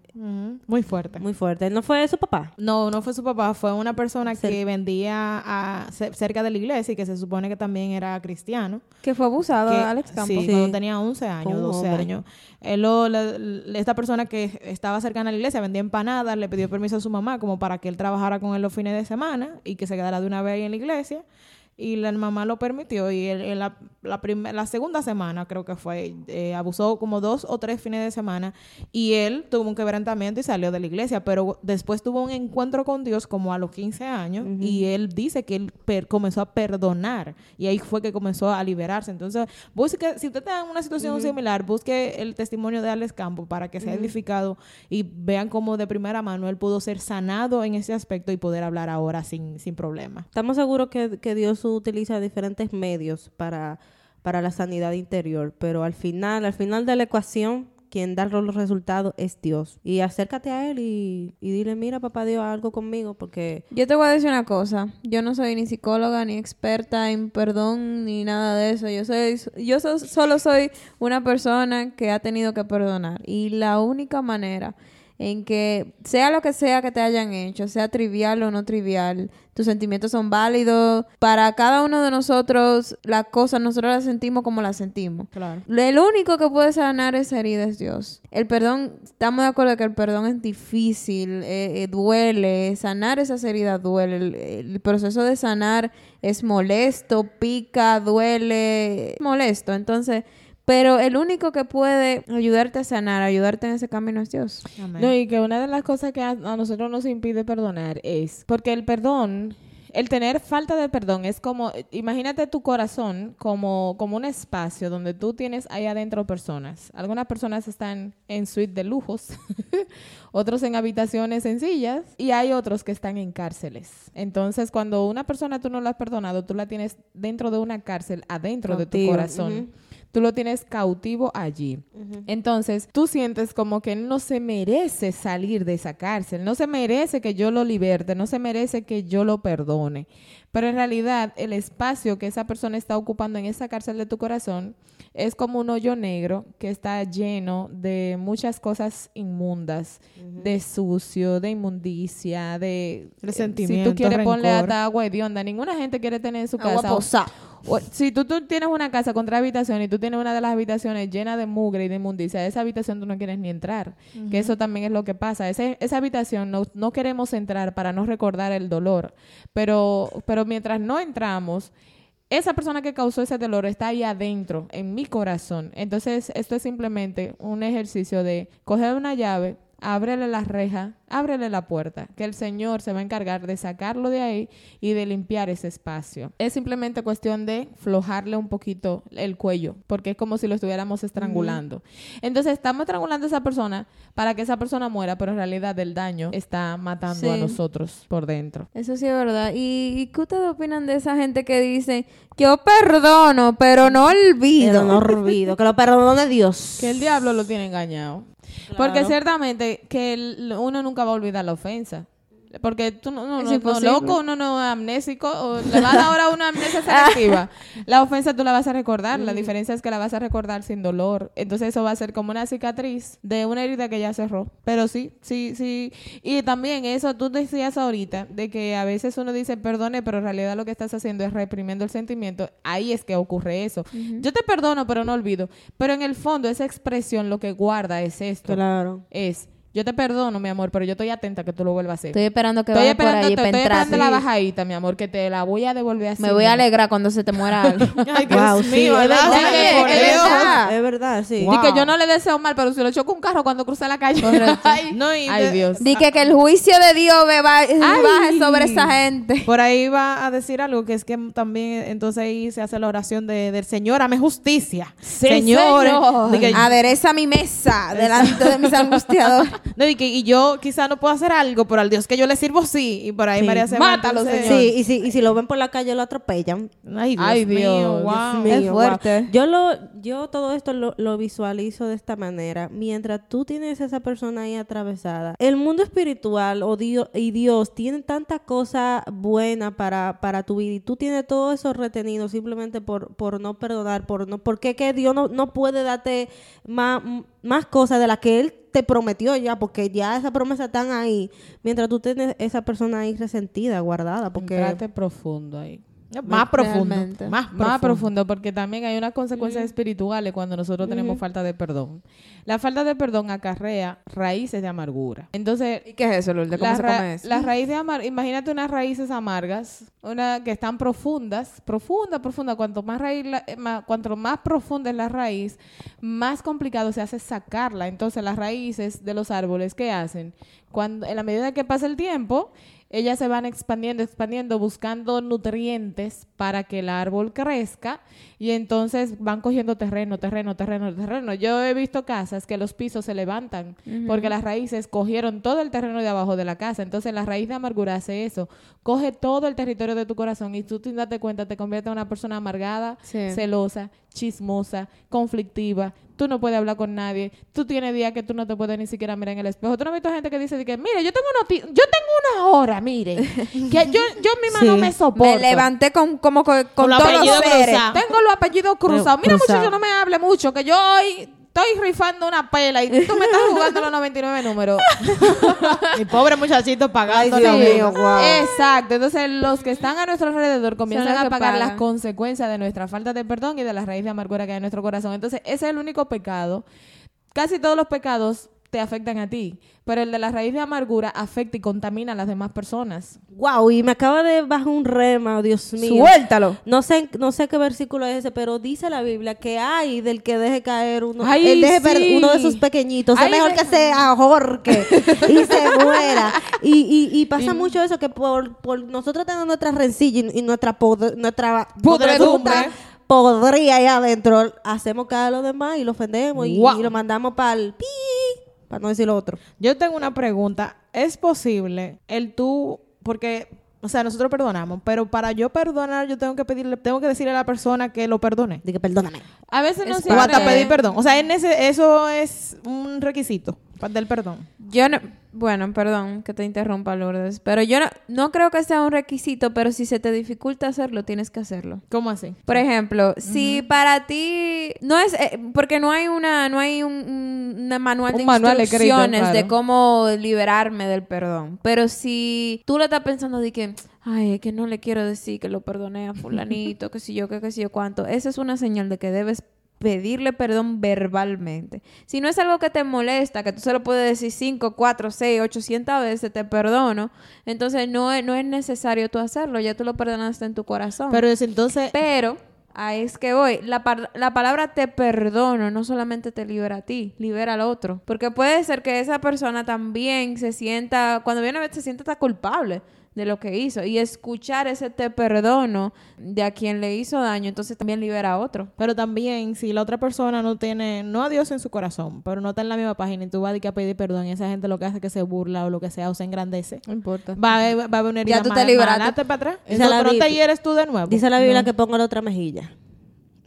Muy fuerte.
Muy fuerte. ¿No fue su papá?
No, no fue su papá, fue una persona que vendía a, cerca de la iglesia y que se supone que también era cristiano.
Que fue abusado
que-
Alex Campos.
Sí,
Sí.
cuando tenía 11 años,
Un
12
hombre.
años. Él lo- le- esta persona que estaba cercana a la iglesia vendía empanadas, le pidió permiso a su mamá como para que él trabajara con él los fines de semana y que se quedara de una vez ahí en la iglesia. Y la mamá lo permitió y él, en la, la, la segunda semana creo que fue, eh, abusó como dos o tres fines de semana y él tuvo un quebrantamiento y salió de la iglesia, pero después tuvo un encuentro con Dios como a los 15 años y él dice que él comenzó a perdonar y ahí fue que comenzó a liberarse. Entonces, busque, si usted está en una situación similar, busque el testimonio de Alex Campos para que sea edificado y vean cómo de primera mano él pudo ser sanado en ese aspecto y poder hablar ahora sin, sin problema.
Estamos seguros que, que Dios utiliza diferentes medios para, para la sanidad interior, pero al final, al final de la ecuación, quien da los resultados es Dios. Y acércate a Él y, y dile, mira, papá Dios, algo conmigo, porque
Yo te voy a decir una cosa. Yo no soy ni psicóloga, ni experta en perdón, ni nada de eso. Yo soy, yo so- solo soy una persona que ha tenido que perdonar. Y la única manera en que sea lo que sea que te hayan hecho, sea trivial o no trivial, tus sentimientos son válidos. Para cada uno de nosotros, la cosa nosotros la sentimos como la sentimos.
Claro.
El único que puede sanar esa herida es Dios. El perdón, estamos de acuerdo que el perdón es difícil, eh, eh, duele, sanar esas heridas duele. El, el proceso de sanar es molesto, pica, duele, es molesto. Entonces, pero el único que puede ayudarte a sanar, ayudarte en ese camino es Dios.
Amén.
No, y que una de las cosas que a, a nosotros nos impide perdonar es porque el perdón, el tener falta de perdón es como, imagínate tu corazón como, como un espacio donde tú tienes ahí adentro personas. Algunas personas están en suite de lujos, otros en habitaciones sencillas y hay otros que están en cárceles. Entonces, cuando una persona tú no la has perdonado, tú la tienes dentro de una cárcel, adentro de tu corazón. Tú lo tienes cautivo allí. Entonces, tú sientes como que él no se merece salir de esa cárcel, no se merece que yo lo liberte, no se merece que yo lo perdone. Pero en realidad, el espacio que esa persona está ocupando en esa cárcel de tu corazón es como un hoyo negro que está lleno de muchas cosas inmundas, de sucio, de inmundicia, de...
Resentimiento,
Si tú quieres ponle
rencor.
hasta agua hedionda. Ninguna gente quiere tener en su
Agua
casa
posada.
O- si tú, tú tienes una casa con tres habitaciones y tú tienes una de las habitaciones llena de mugre y de inmundicia, esa habitación tú no quieres ni entrar. Que eso también es lo que pasa. Ese- esa habitación no, no queremos entrar para no recordar el dolor. Pero, pero mientras no entramos, esa persona que causó ese dolor está ahí adentro, en mi corazón. Entonces, esto es simplemente un ejercicio de coger una llave, ábrele la reja, ábrele la puerta, que el Señor se va a encargar de sacarlo de ahí y de limpiar ese espacio. Es simplemente cuestión de flojarle un poquito el cuello, porque es como si lo estuviéramos estrangulando. Entonces estamos estrangulando a esa persona para que esa persona muera, pero en realidad el daño está matando a nosotros por dentro.
Eso sí es verdad. ¿Y, y qué ustedes opinan de esa gente que dice, yo perdono, pero no olvido?
Pero no olvido. Que lo perdone Dios.
Que el diablo lo tiene engañado. Porque ciertamente que el- uno nunca va a olvidar la ofensa. Porque tú no, no, no- no, loco, uno no es amnésico, o le va a dar ahora una amnesia selectiva. La ofensa tú la vas a recordar, la diferencia es que la vas a recordar sin dolor. Entonces eso va a ser como una cicatriz de una herida que ya cerró. Pero sí, sí, sí. Y también eso, tú decías ahorita, de que a veces uno dice perdone, pero en realidad lo que estás haciendo es reprimiendo el sentimiento. Ahí es que ocurre eso. Yo te perdono, pero no olvido. Pero en el fondo esa expresión lo que guarda es esto.
Claro.
Es, yo te perdono, mi amor, pero yo estoy atenta a que tú lo vuelvas a hacer.
Estoy esperando que
Estoy
vaya por ahí para
estoy esperando la bajadita, mi amor, que te la voy a devolver así.
Me voy a alegrar cuando se te muera alguien.
Ay, Dios
Wow, sí,
mío,
es
¿verdad?
verdad,
Sí,
es verdad, es verdad, sí.
Di que yo no le deseo mal, pero si lo choco un carro cuando cruza la calle. Ay,
No, y
ay,
de-
Dios.
Di que, que el juicio de Dios me va, baje sobre esa gente.
Por ahí va a decir algo que es que también entonces ahí se hace la oración de, del Señor, hame justicia.
señor.
de que-
Adereza mi mesa delante de mis angustiadores.
no, y, que, y yo quizá no puedo hacer algo, pero al Dios que yo le sirvo sí. Y por ahí
Sí.
María se va,
Mátalo, señor.
Sí, y si, y si lo ven por la calle lo atropellan.
Ay, Dios,
Ay, Dios,
mío,
Dios
wow.
Mío,
Es fuerte.
wow. Yo lo, yo todo esto lo, lo visualizo de esta manera. Mientras tú tienes esa persona ahí atravesada, el mundo espiritual o Dios y Dios tienen tanta cosa buena para, para tu vida y tú tienes todo eso retenido simplemente por, por no perdonar, por no, porque que Dios no, no puede darte más, más cosas de las que Él te prometió ya, porque ya esa promesa están ahí, mientras tú tienes esa persona ahí resentida, guardada, porque
profundo ahí.
Más profundo.
Realmente.
Más profundo.
Más profundo, porque también hay unas consecuencias espirituales cuando nosotros tenemos falta de perdón. La falta de perdón acarrea raíces de amargura. Entonces,
¿Y qué es eso, Lourdes? ¿Cómo se come eso?
la raíz de amar, imagínate unas raíces amargas, una que están profundas, profunda, profunda. Cuanto más raíz, la- eh, ma- cuanto más profunda es la raíz, más complicado se hace sacarla. Entonces, las raíces de los árboles, ¿qué hacen? Cuando, en la medida que pasa el tiempo, ellas se van expandiendo, expandiendo, buscando nutrientes para que el árbol crezca y entonces van cogiendo terreno, terreno, terreno, terreno. Yo he visto casas que los pisos se levantan porque las raíces cogieron todo el terreno de abajo de la casa. Entonces la raíz de amargura hace eso, coge todo el territorio de tu corazón y tú sin darte cuenta te convierte en una persona amargada,
Sí.
celosa, chismosa, conflictiva. Tú no puedes hablar con nadie. Tú tienes días que tú no te puedes ni siquiera mirar en el espejo. Tú no has visto gente que dice de que, mire, yo tengo, una ti- yo tengo una hora, mire, que yo, yo misma no
Sí.
me soporto.
Me levanté con, como con, con todos los
apellidos
seres.
Tengo los apellidos cruzados. Mira,
cruzado.
muchacho, no me hable mucho, que yo hoy estoy rifando una pela y tú me estás jugando los 99 números.
Mi pobre muchachito pagando.
Sí,
mío, guau.
Exacto. Entonces, los que están a nuestro alrededor comienzan a pagar las consecuencias de nuestra falta de perdón y de la raíz de amargura que hay en nuestro corazón. Entonces, ese es el único pecado. Casi todos los pecados te afectan a ti, pero el de la raíz de amargura afecta y contamina a las demás personas.
Wow, y me acaba de bajar un rema, oh, Dios mío.
Suéltalo.
No sé, no sé qué versículo es ese, pero dice la Biblia que hay del que deje caer uno,
Ay,
él deje per-
sí.
uno de sus pequeñitos.
Ay,
es mejor
de-
que se ahorque y se muera. Y, y, y pasa mucho eso que por, por nosotros tenemos nuestra rencilla y, nuestra pod- nuestra
Podredumbre.
podría ahí adentro, hacemos caer a los demás y lo ofendemos y lo mandamos para el pi, para no decir lo otro.
Yo tengo una pregunta. ¿Es posible el tú, porque, o sea, nosotros perdonamos, pero para yo perdonar yo tengo que pedirle, tengo que decirle a la persona que lo perdone?
Dije, perdóname.
A veces no
O
siempre...
hasta pedir perdón. O sea, en ese, eso es un requisito del perdón.
Yo no, bueno, perdón que te interrumpa, Lourdes, pero yo no, no creo que sea un requisito, pero si se te dificulta hacerlo, tienes que hacerlo.
¿Cómo así?
Por ejemplo, si para ti no es eh, porque no hay una no hay un, un- manual
Un
de
manual escrito,
instrucciones de
claro.
cómo liberarme del perdón, pero si tú le estás pensando de que ay, que no le quiero decir que lo perdoné a fulanito, que si yo, que, que si yo cuánto, esa es una señal de que debes pedirle perdón verbalmente. Si no es algo que te molesta, que tú se lo puedes decir 5, 4, 6, 800 veces, te perdono, entonces no es, no es necesario tú hacerlo, ya tú lo perdonaste en tu corazón.
Pero es entonces...
Pero a es que voy. La, par- la palabra te perdono no solamente te libera a ti, libera al otro. Porque puede ser que esa persona también se sienta, cuando viene a ver, se sienta culpable de lo que hizo. Y escuchar ese te perdono de a quien le hizo daño, entonces también libera a otro.
Pero también, si la otra persona no tiene, no a Dios en su corazón, pero no está en la misma página y tú vas a, a pedir perdón y esa gente lo que hace es que se burla o lo que sea o se engrandece.
No importa.
Va a va a haber una herida
Ya tú te libraste.
para atrás.
Dice
Eso,
la
pero no te hieres tú de nuevo.
Dice la Biblia que ponga la otra mejilla.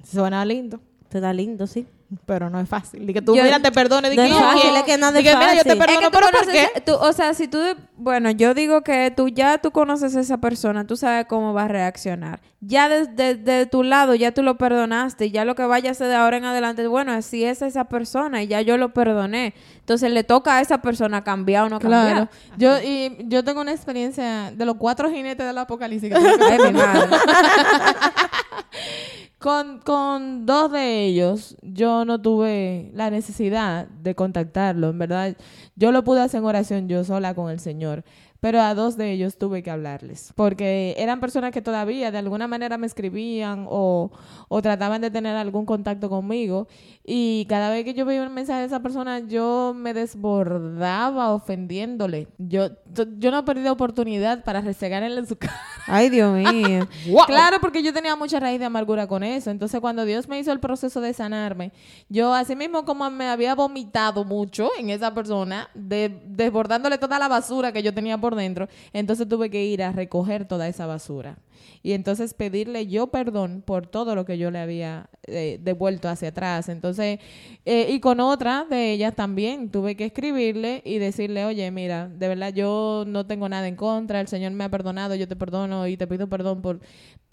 Suena lindo,
Te da lindo, sí.
pero no es fácil. Di que tú,
Yo-
mira, te perdone. Di
No
que
es
yo
fácil, es que nada es
mira, yo te
fácil.
perdono,
Es que tú
pero ¿por qué?
tú- o sea, si tú, bueno, yo digo que tú ya tú conoces a esa persona, tú sabes cómo va a reaccionar. Ya desde de, tu lado, ya tú lo perdonaste, y ya lo que vaya a hacer de ahora en adelante, bueno, así es esa persona y ya yo lo perdoné. Entonces le toca a esa persona cambiar o no
Claro.
cambiar.
Yo, y yo tengo una experiencia de los cuatro jinetes del apocalipsis. que tengo que
Ay, mi madre.
Con, con dos de ellos, yo no tuve la necesidad de contactarlo, en verdad. Yo lo pude hacer en oración yo sola con el Señor, pero a dos de ellos tuve que hablarles, porque eran personas que todavía de alguna manera me escribían o, o trataban de tener algún contacto conmigo, y cada vez que yo veía un mensaje de esa persona, yo me desbordaba ofendiéndole. Yo, yo no he perdido oportunidad para resegarle en su cara.
Ay, Dios mío.
Claro, porque yo tenía mucha raíz de amargura con eso. Entonces, cuando Dios me hizo el proceso de sanarme, yo, así mismo como me había vomitado mucho en esa persona, de- desbordándole toda la basura que yo tenía por dentro, entonces tuve que ir a recoger toda esa basura. Y entonces pedirle yo perdón por todo lo que yo le había eh, devuelto hacia atrás. Entonces, eh, y con otra de ellas también tuve que escribirle y decirle, oye, mira, de verdad yo no tengo nada en contra, el Señor me ha perdonado, yo te perdono y te pido perdón por...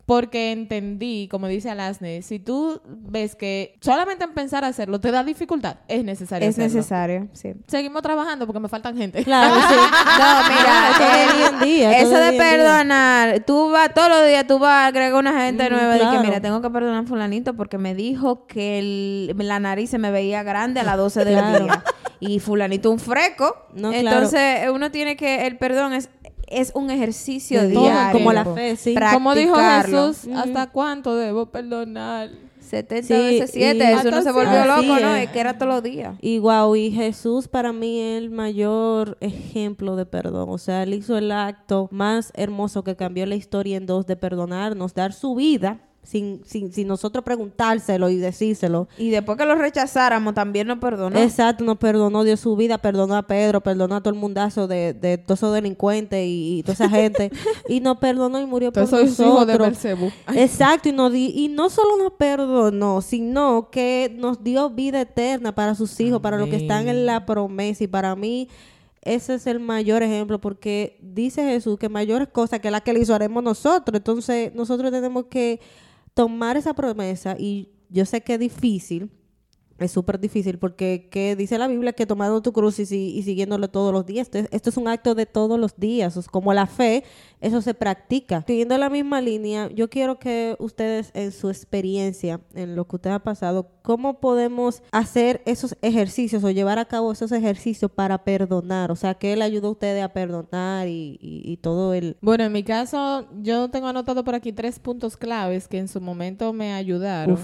Porque entendí, como dice Alasne, si tú ves que solamente en pensar hacerlo te da dificultad, es necesario
Es
hacerlo.
necesario, sí.
Seguimos trabajando porque me faltan gente.
Claro, sí.
No, mira,
Todo de día
eso
todo
de
día en día.
perdonar, tú vas todos los días, tú vas a agregar una gente
Mm,
nueva de que
claro.
mira, tengo que perdonar a fulanito porque me dijo que el- la nariz se me veía grande a las 12 del
Claro.
día y fulanito un freco.
No, claro.
Entonces, uno tiene que el perdón es es un ejercicio
De todo,
diario.
como la fe, sí.
Como dijo. Jesús, ¿hasta cuánto debo perdonar?
70
Sí,
veces 7,
y-
eso no se volvió loco, ¿no?
es.
Es que era todos los días.
Y wow, y Jesús para mí es el mayor ejemplo de perdón. O sea, él hizo el acto más hermoso que cambió la historia en dos de perdonarnos, dar su vida sin, sin, sin nosotros preguntárselo y decírselo.
Y después que lo rechazáramos, también nos perdonó.
Exacto, nos perdonó, dio su vida, perdonó a Pedro, perdonó a todo el mundazo de, de todos esos delincuentes y, y toda esa gente. y nos perdonó y murió por
Entonces soy hijo de
nosotros.
Belcebú.
Exacto, y, nos di- y no solo nos perdonó, sino que nos dio vida eterna para sus hijos, para los que están en la promesa. Y para mí, ese es el mayor ejemplo, porque dice Jesús que mayores cosas que las que le hizo haremos nosotros. Entonces, nosotros tenemos que tomar esa promesa, y yo sé que es difícil. Es súper difícil porque que dice la Biblia que tomando tu cruz y, y siguiéndolo todos los días. Esto es, esto es un acto de todos los días. Es como la fe, eso se practica. Siguiendo la misma línea, yo quiero que ustedes en su experiencia, en lo que usted ha pasado, ¿cómo podemos hacer esos ejercicios o llevar a cabo esos ejercicios para perdonar? O sea, ¿qué le ayudó a ustedes a perdonar y, y- y todo el...
Bueno, en mi caso, yo tengo anotado por aquí tres puntos claves que en su momento me ayudaron.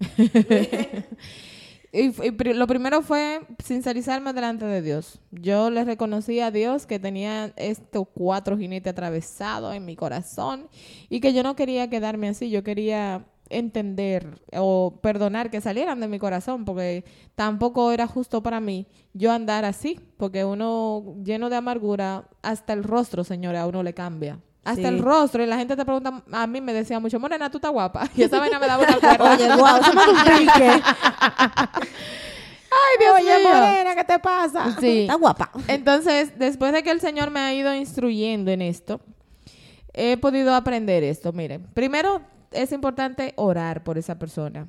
y, lo primero fue sincerizarme delante de Dios. Yo le reconocí a Dios que tenía estos cuatro jinetes atravesados en mi corazón y que yo no quería quedarme así, yo quería entender o perdonar que salieran de mi corazón porque tampoco era justo para mí yo andar así porque uno lleno de amargura hasta el rostro señora a uno le cambia hasta
Sí.
el rostro y la gente te pregunta a mí me decía mucho Morena tú estás guapa y esa vaina me daba una cuerda
Oye, wow, eso me da un pique.
ay Dios
Oye,
mío
Morena, ¿qué te pasa?
sí
Está guapa.
entonces, después de que el Señor me ha ido instruyendo en esto, he podido aprender esto. Miren, primero es importante orar por esa persona.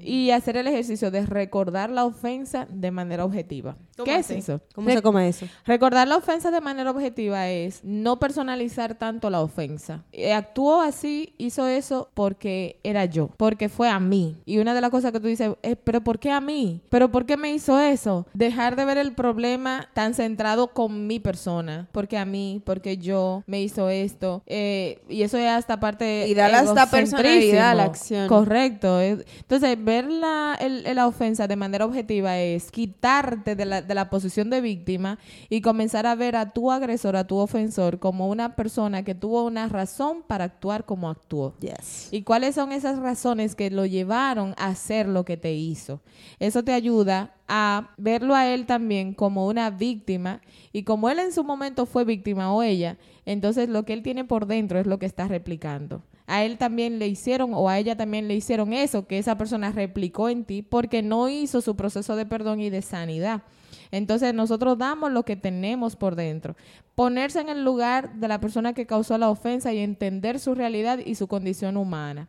Y hacer el ejercicio de recordar la ofensa de manera objetiva.
¿Cómo
¿Qué
así?
es eso?
¿Cómo
Re-
se come eso?
Recordar la ofensa de manera objetiva es no personalizar tanto la ofensa. Eh, actuó así, hizo eso porque era yo, porque fue a mí. Y una de las cosas que tú dices es, pero ¿por qué a mí? ¿Pero por qué me hizo eso? Dejar de ver el problema tan centrado con mi persona, porque a mí, porque yo me hizo esto. Eh, y eso es hasta parte
Y darle hasta personalidad a la acción.
Correcto. Es- Entonces, ver la, el- la ofensa de manera objetiva es quitarte de la, de la posición de víctima y comenzar a ver a tu agresor, a tu ofensor, como una persona que tuvo una razón para actuar como actuó.
Yes.
¿Y cuáles son esas razones que lo llevaron a hacer lo que te hizo? Eso te ayuda a verlo a él también como una víctima y como él en su momento fue víctima o ella, entonces lo que él tiene por dentro es lo que está replicando. A él también le hicieron o a ella también le hicieron eso que esa persona replicó en ti porque no hizo su proceso de perdón y de sanidad. Entonces nosotros damos lo que tenemos por dentro. Ponerse en el lugar de la persona que causó la ofensa y entender su realidad y su condición humana.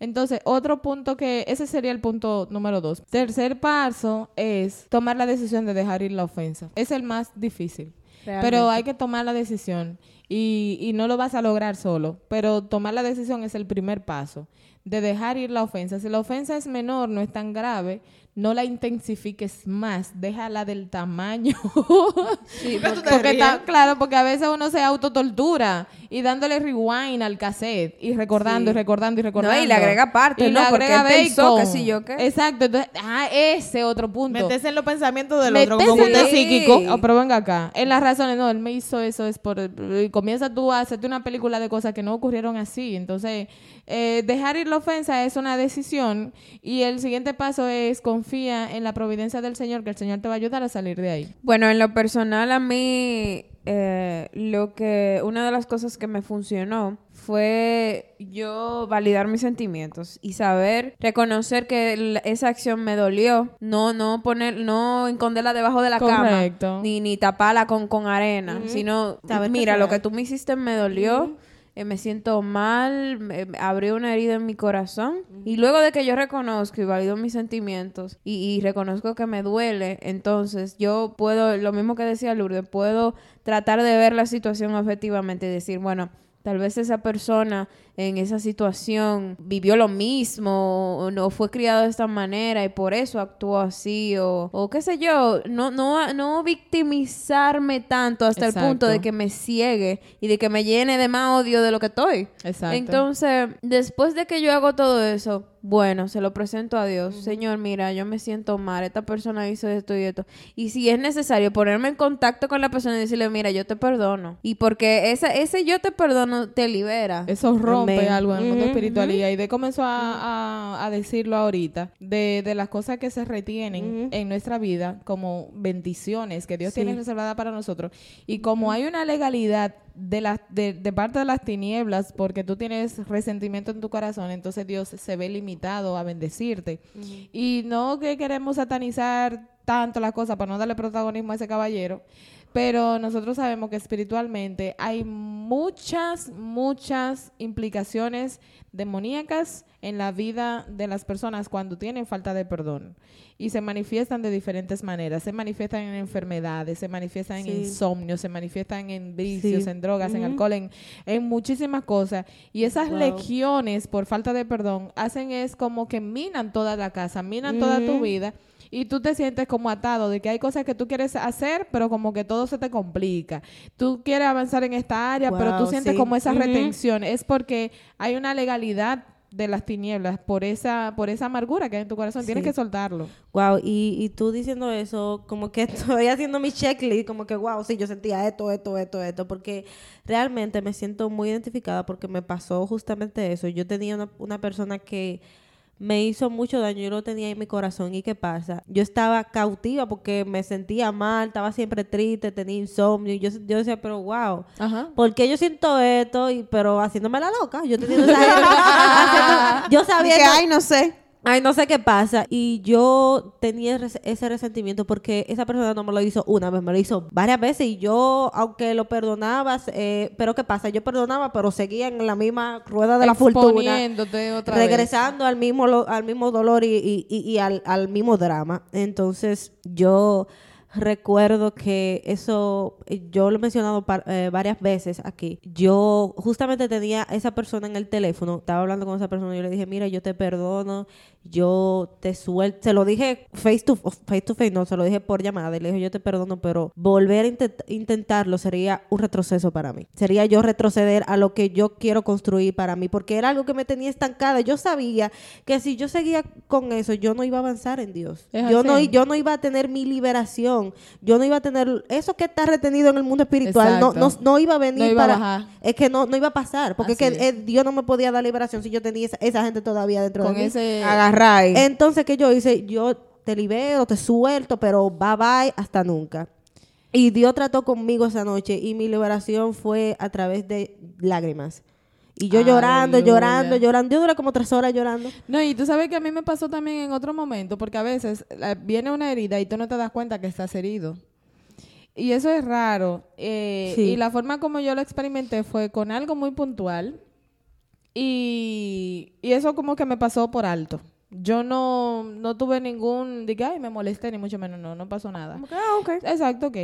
Entonces, otro punto que, ese sería el punto número dos. Tercer paso es tomar la decisión de dejar ir la ofensa. Es el más difícil. Pero hay que tomar la decisión y, y no lo vas a lograr solo. Pero tomar la decisión es el primer paso de dejar ir la ofensa. Si la ofensa es menor, no es tan grave, no la intensifiques más, déjala del tamaño.
Sí,
¿Por qué tú te
porque
ríes?
está, claro, porque a veces uno se autotortura y dándole rewind al cassette y recordando y recordando y recordando.
No, y le agrega parte,
Y
¿no?
le
Porque
agrega
él pensó que sí, yo qué.
Exacto, entonces, ah, ese otro punto.
Meterse en los pensamientos del
Métese
otro, como usted psíquico.
Oh, pero venga acá. En las razones, no, él me hizo eso, es por... Y comienza tú a hacerte una película de cosas que no ocurrieron así. Entonces, eh, dejar ir la ofensa es una decisión y el siguiente paso es confía en la providencia del Señor, que el Señor te va a ayudar a salir de ahí.
Bueno, en lo personal a mí eh, lo que una de las cosas que me funcionó fue yo validar mis sentimientos y saber reconocer que esa acción me dolió, no no poner no esconderla debajo de la
Correcto.
cama ni ni taparla con con arena, sino mira lo que tú me hiciste me dolió. Eh, me siento mal, me, me abrió una herida en mi corazón. Y luego de que yo reconozco y valido mis sentimientos y, y reconozco que me duele, entonces yo puedo, lo mismo que decía Lourdes, puedo tratar de ver la situación objetivamente y decir, bueno, tal vez esa persona en esa situación vivió lo mismo o no fue criado de esta manera y por eso actuó así o, o qué sé yo, no, no, no victimizarme tanto hasta
Exacto.
el punto de que me ciegue y de que me llene de más odio de lo que estoy.
Exacto.
Entonces, después de que yo hago todo eso, bueno, se lo presento a Dios. Señor, mira, yo me siento mal, esta persona hizo esto y esto. Y si es necesario ponerme en contacto con la persona y decirle, mira, yo te perdono. Y porque esa, ese yo te perdono te libera.
Eso rompe Algo en el mundo espiritual. Y Aide comenzó a, a- a decirlo ahorita, de, de las cosas que se retienen en nuestra vida como bendiciones que Dios
Sí.
tiene reservada para nosotros. Y como hay una legalidad de, la, de, de parte de las tinieblas, porque tú tienes resentimiento en tu corazón, entonces Dios se ve limitado a bendecirte. Y no que queremos satanizar tanto la cosa para no darle protagonismo a ese caballero, pero nosotros sabemos que espiritualmente hay muchas, muchas implicaciones demoníacas en la vida de las personas cuando tienen falta de perdón. Y se manifiestan de diferentes maneras. Se manifiestan en enfermedades, se manifiestan
Sí.
en insomnio, se manifiestan en vicios,
Sí.
en drogas, en alcohol, en, en muchísimas cosas. Y esas
Wow.
legiones por falta de perdón hacen es como que minan toda la casa, minan toda tu vida. Y tú te sientes como atado de que hay cosas que tú quieres hacer, pero como que todo se te complica. Tú quieres avanzar en esta área, pero tú sientes
sí.
como esa retención. Es porque hay una legalidad de las tinieblas por esa por esa amargura que hay en tu corazón. Tienes que soltarlo.
Wow, y, y tú diciendo eso, como que estoy haciendo mi checklist, como que wow, sí, yo sentía esto, esto, esto, esto, porque realmente me siento muy identificada porque me pasó justamente eso. Yo tenía una, una persona que me hizo mucho daño, yo lo tenía en mi corazón. ¿Y qué pasa? Yo estaba cautiva porque me sentía mal, estaba siempre triste, tenía insomnio. Y yo, yo decía, pero wow,
Ajá.
¿por qué yo siento esto? Y, pero haciéndome la loca, yo teniendo esa yo sabía
que- ay, no sé.
Ay, no sé qué pasa. Y yo tenía res- ese resentimiento porque esa persona no me lo hizo una vez, me lo hizo varias veces. Y yo, aunque lo perdonaba, eh, pero ¿qué pasa? Yo perdonaba, pero seguía en la misma rueda de la fortuna.
Otra vez.
regresando al mismo al mismo dolor y, y- y- y al, al mismo drama. Entonces, yo recuerdo que eso, eh, yo lo he mencionado par- eh, varias veces aquí. Yo justamente tenía esa persona en el teléfono, estaba hablando con esa persona y yo le dije, mira, yo te perdono, yo te suelto. Se lo dije face to face, to face no, se lo dije por llamada y le dije, yo te perdono, pero volver a intent- intentarlo sería un retroceso para mí. Sería yo retroceder a lo que yo quiero construir para mí, porque era algo que me tenía estancada. Yo sabía que si yo seguía con eso, yo no iba a avanzar en Dios.
Es
Yo no, yo no iba a tener mi liberación. Yo no iba a tener eso que está retenido en el mundo espiritual. No, no, no iba a venir
No iba a
para.
bajar.
Es que no, no iba a pasar. Porque es que
es.
eh, Dios no me podía dar liberación si yo tenía esa, esa gente todavía dentro
Con
de mí.
ese...
Agarrar ahí.
Entonces, ¿qué yo hice? Yo te libero, te suelto, pero bye bye, hasta nunca. Y Dios trató conmigo esa noche y mi liberación fue a través de lágrimas. Y yo llorando,
Aleluya.
llorando, llorando. Yo duré como tres horas llorando.
No, y tú sabes que a mí me pasó también en otro momento, porque a veces la- viene una herida y tú no te das cuenta que estás herido. Y eso es raro. eh,
Sí.
Y la forma como yo lo experimenté fue con algo muy puntual. Y, y eso como que me pasó por alto. Yo no, no tuve ningún, diga, ay, me molesté, ni mucho menos, no, no pasó nada.
Ah, ok.
Exacto, ok.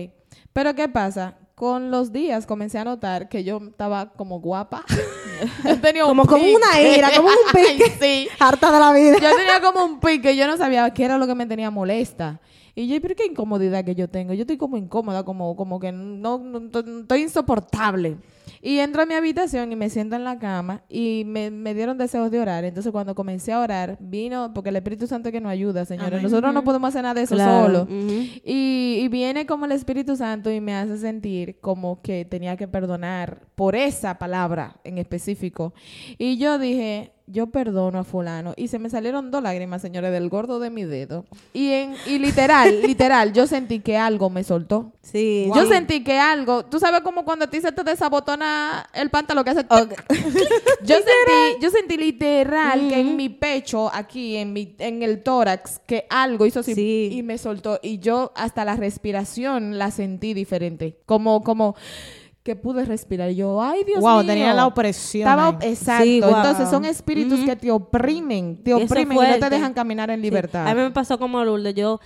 Pero ¿qué pasa? Con los días comencé a notar que yo estaba como guapa. Yo tenía un
Como, como
pique.
una ira, como un
Ay,
pique.
sí.
Harta de la vida.
Yo tenía como un pique, yo no sabía qué era lo que me tenía molesta. Y yo, pero qué incomodidad que yo tengo. Yo estoy como incómoda, como, como que no, no- no- estoy insoportable. Y entro a mi habitación y me siento en la cama y me, me dieron deseos de orar. Entonces cuando comencé a orar, vino, porque el Espíritu Santo es que nos ayuda, señores. Nosotros no podemos hacer nada de eso
Claro.
solo. Y, y viene como el Espíritu Santo y me hace sentir como que tenía que perdonar por esa palabra en específico. Y yo dije, yo perdono a fulano. Y se me salieron dos lágrimas, señores, del gordo de mi dedo. Y, en, y literal, literal, yo sentí que algo me soltó.
Sí.
Yo sentí que algo, tú sabes como cuando a ti se te desabotona el pantalón que hace yo sentí, yo sentí literal que en mi pecho, aquí, en mi, en el tórax, que algo hizo así
Sí.
y me soltó. Y yo hasta la respiración la sentí diferente. Como, como que pude respirar. Y yo, ay Dios
wow,
mío.
tenía la opresión.
Estaba, exacto.
Sí.
Entonces son espíritus que te oprimen, te oprimen y no te dejan caminar en
Sí.
libertad.
A mí me pasó como Lourdes. Yo.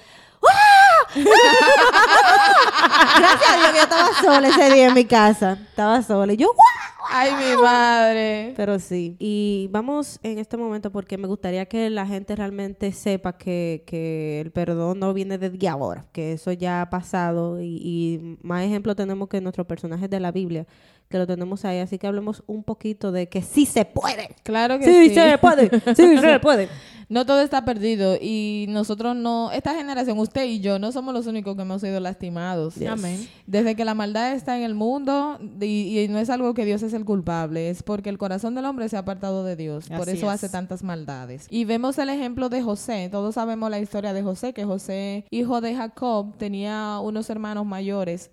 Gracias a Dios que yo estaba sola ese día en mi casa. Estaba sola. Y yo, ¡guau!
Ay, mi madre.
Pero sí. Y vamos en este momento porque me gustaría que la gente realmente sepa que, que el perdón no viene de ahora, que eso ya ha pasado. Y, y más ejemplo tenemos que nuestros personajes de la Biblia, que lo tenemos ahí. Así que hablemos un poquito de que sí se puede.
Claro que
Sí,
sí.
se puede. Sí, se puede.
No todo está perdido y nosotros no, esta generación, usted y yo, no somos los únicos que hemos sido lastimados.
Amén.
Desde que la maldad está en el mundo y, y no es algo que Dios es el culpable, es porque el corazón del hombre se ha apartado de Dios. Por
Así
eso
es.
hace tantas maldades. Y vemos el ejemplo de José. Todos sabemos la historia de José, que José, hijo de Jacob, tenía unos hermanos mayores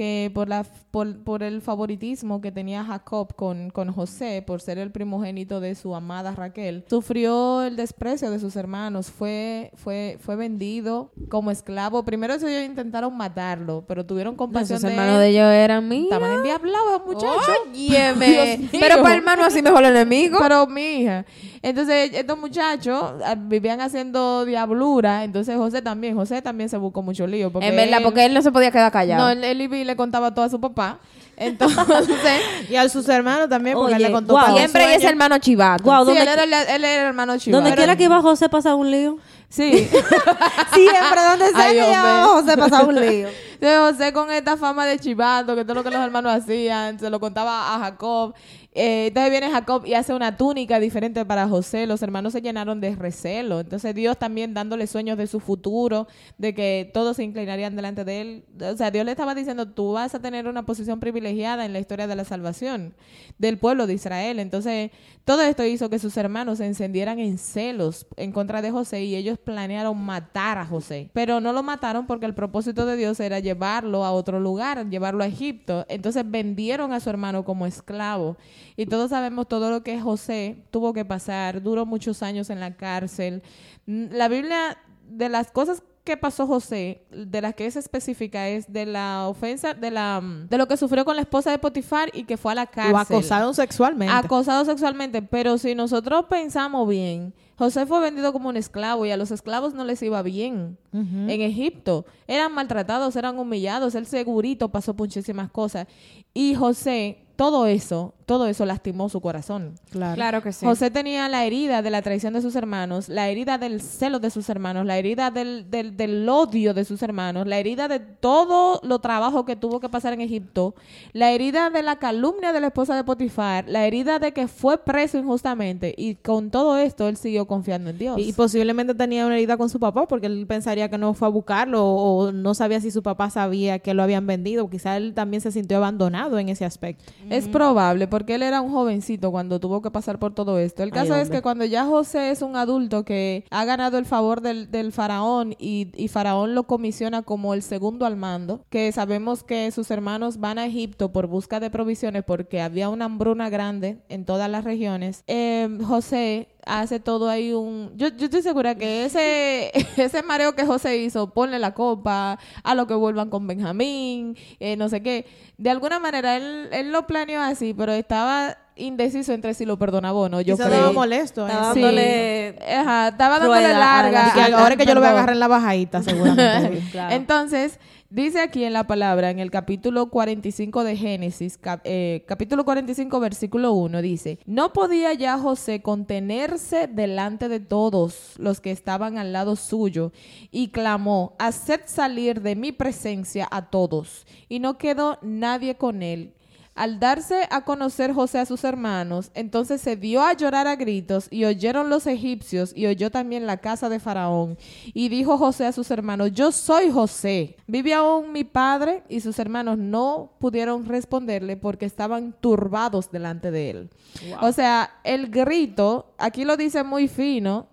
que por, la, por, por el favoritismo que tenía Jacob con, con José, por ser el primogénito de su amada Raquel, sufrió el desprecio de sus hermanos, fue, fue, fue vendido como esclavo. Primero ellos intentaron matarlo, pero tuvieron compasión de
hermanos
él.
de ellos eran míos.
Estaban endiablados, muchachos.
Óyeme. Pero para hermano así mejor el enemigo.
Pero mi hija. Entonces, estos muchachos ah, vivían haciendo diablura. Entonces, José también. José también se buscó mucho lío. Porque
en verdad,
él-
porque él no se podía quedar callado.
No, él, él le contaba todo a su papá. Entonces,
Y a sus hermanos también, porque
Oye,
le contó
guau.
todo
Siempre ese hermano chivato.
Sí,
donde,
él, era, el- él era el hermano chivo.
donde quiera que iba José pasaba un lío.
Sí.
Siempre, donde sea
Ay,
que José pasaba un lío.
Entonces, José con esta fama de chivato, que todo lo que los hermanos hacían, se lo contaba a Jacob. Eh, entonces viene Jacob y hace una túnica diferente para José. Los hermanos se llenaron de recelo. Entonces Dios también dándole sueños de su futuro, de que todos se inclinarían delante de él. O sea, Dios le estaba diciendo, tú vas a tener una posición privilegiada en la historia de la salvación del pueblo de Israel. Entonces, todo esto hizo que sus hermanos se encendieran en celos en contra de José y ellos planearon matar a José. Pero no lo mataron porque el propósito de Dios era llevarlo a otro lugar, llevarlo a Egipto. Entonces vendieron a su hermano como esclavo. Y todos sabemos todo lo que José tuvo que pasar. Duró muchos años en la cárcel. Mm, La Biblia, de las cosas que pasó José, de las que es específica, es de la ofensa, de la de lo que sufrió con la esposa de Potifar y que fue a la cárcel.
Lo acosaron sexualmente.
Acosado sexualmente, pero si nosotros pensamos bien, José fue vendido como un esclavo y a los esclavos no les iba bien en Egipto. Eran maltratados, eran humillados, él segurito pasó muchísimas cosas. Y José, todo eso, todo eso lastimó su corazón.
claro.
Claro que sí.
José tenía la herida de la traición de sus hermanos, la herida del celo de sus hermanos, la herida del, del, del odio de sus hermanos, la herida de todo lo trabajo que tuvo que pasar en Egipto, la herida de la calumnia de la esposa de Potifar, la herida de que fue preso injustamente y con todo esto él siguió confiando en Dios.
Y, y posiblemente tenía una herida con su papá porque él pensaría que no fue a buscarlo o, o no sabía si su papá sabía que lo habían vendido. Quizá él también se sintió abandonado en ese aspecto.
Es probable, porque él era un jovencito cuando tuvo que pasar por todo esto. El
Ay,
caso es que cuando ya José es un adulto que ha ganado el favor del, del faraón y, y faraón lo comisiona como el segundo al mando, que sabemos que sus hermanos van a Egipto por busca de provisiones porque había una hambruna grande en todas las regiones, eh, José hace todo ahí un... Yo, yo estoy segura que ese, ese mareo que José hizo, ponle la copa, a lo que vuelvan con Benjamín, eh, no sé qué. De alguna manera él, él lo planeó así, pero estaba indeciso entre si lo perdonaba o no. Yo
Quizá
creo.
estaba molesto. ¿eh?
Estaba
Sí.
dándole
Ajá, estaba dándole
rueda la
larga. Al-
ahora que yo lo voy a agarrar en la bajadita, seguramente.
Claro.
Entonces, dice aquí en la palabra, en el capítulo 45 de Génesis, eh, capítulo 45, versículo 1, dice, no podía ya José contenerse delante de todos los que estaban al lado suyo y clamó, haced salir de mi presencia a todos. Y no quedó nadie con él. Al darse a conocer José a sus hermanos, entonces se dio a llorar a gritos y oyeron los egipcios y oyó también la casa de Faraón. Y dijo José a sus hermanos, yo soy José. ¿Vive aún mi padre? Y sus hermanos no pudieron responderle porque estaban turbados delante de él. O sea, el grito, aquí lo dice muy fino,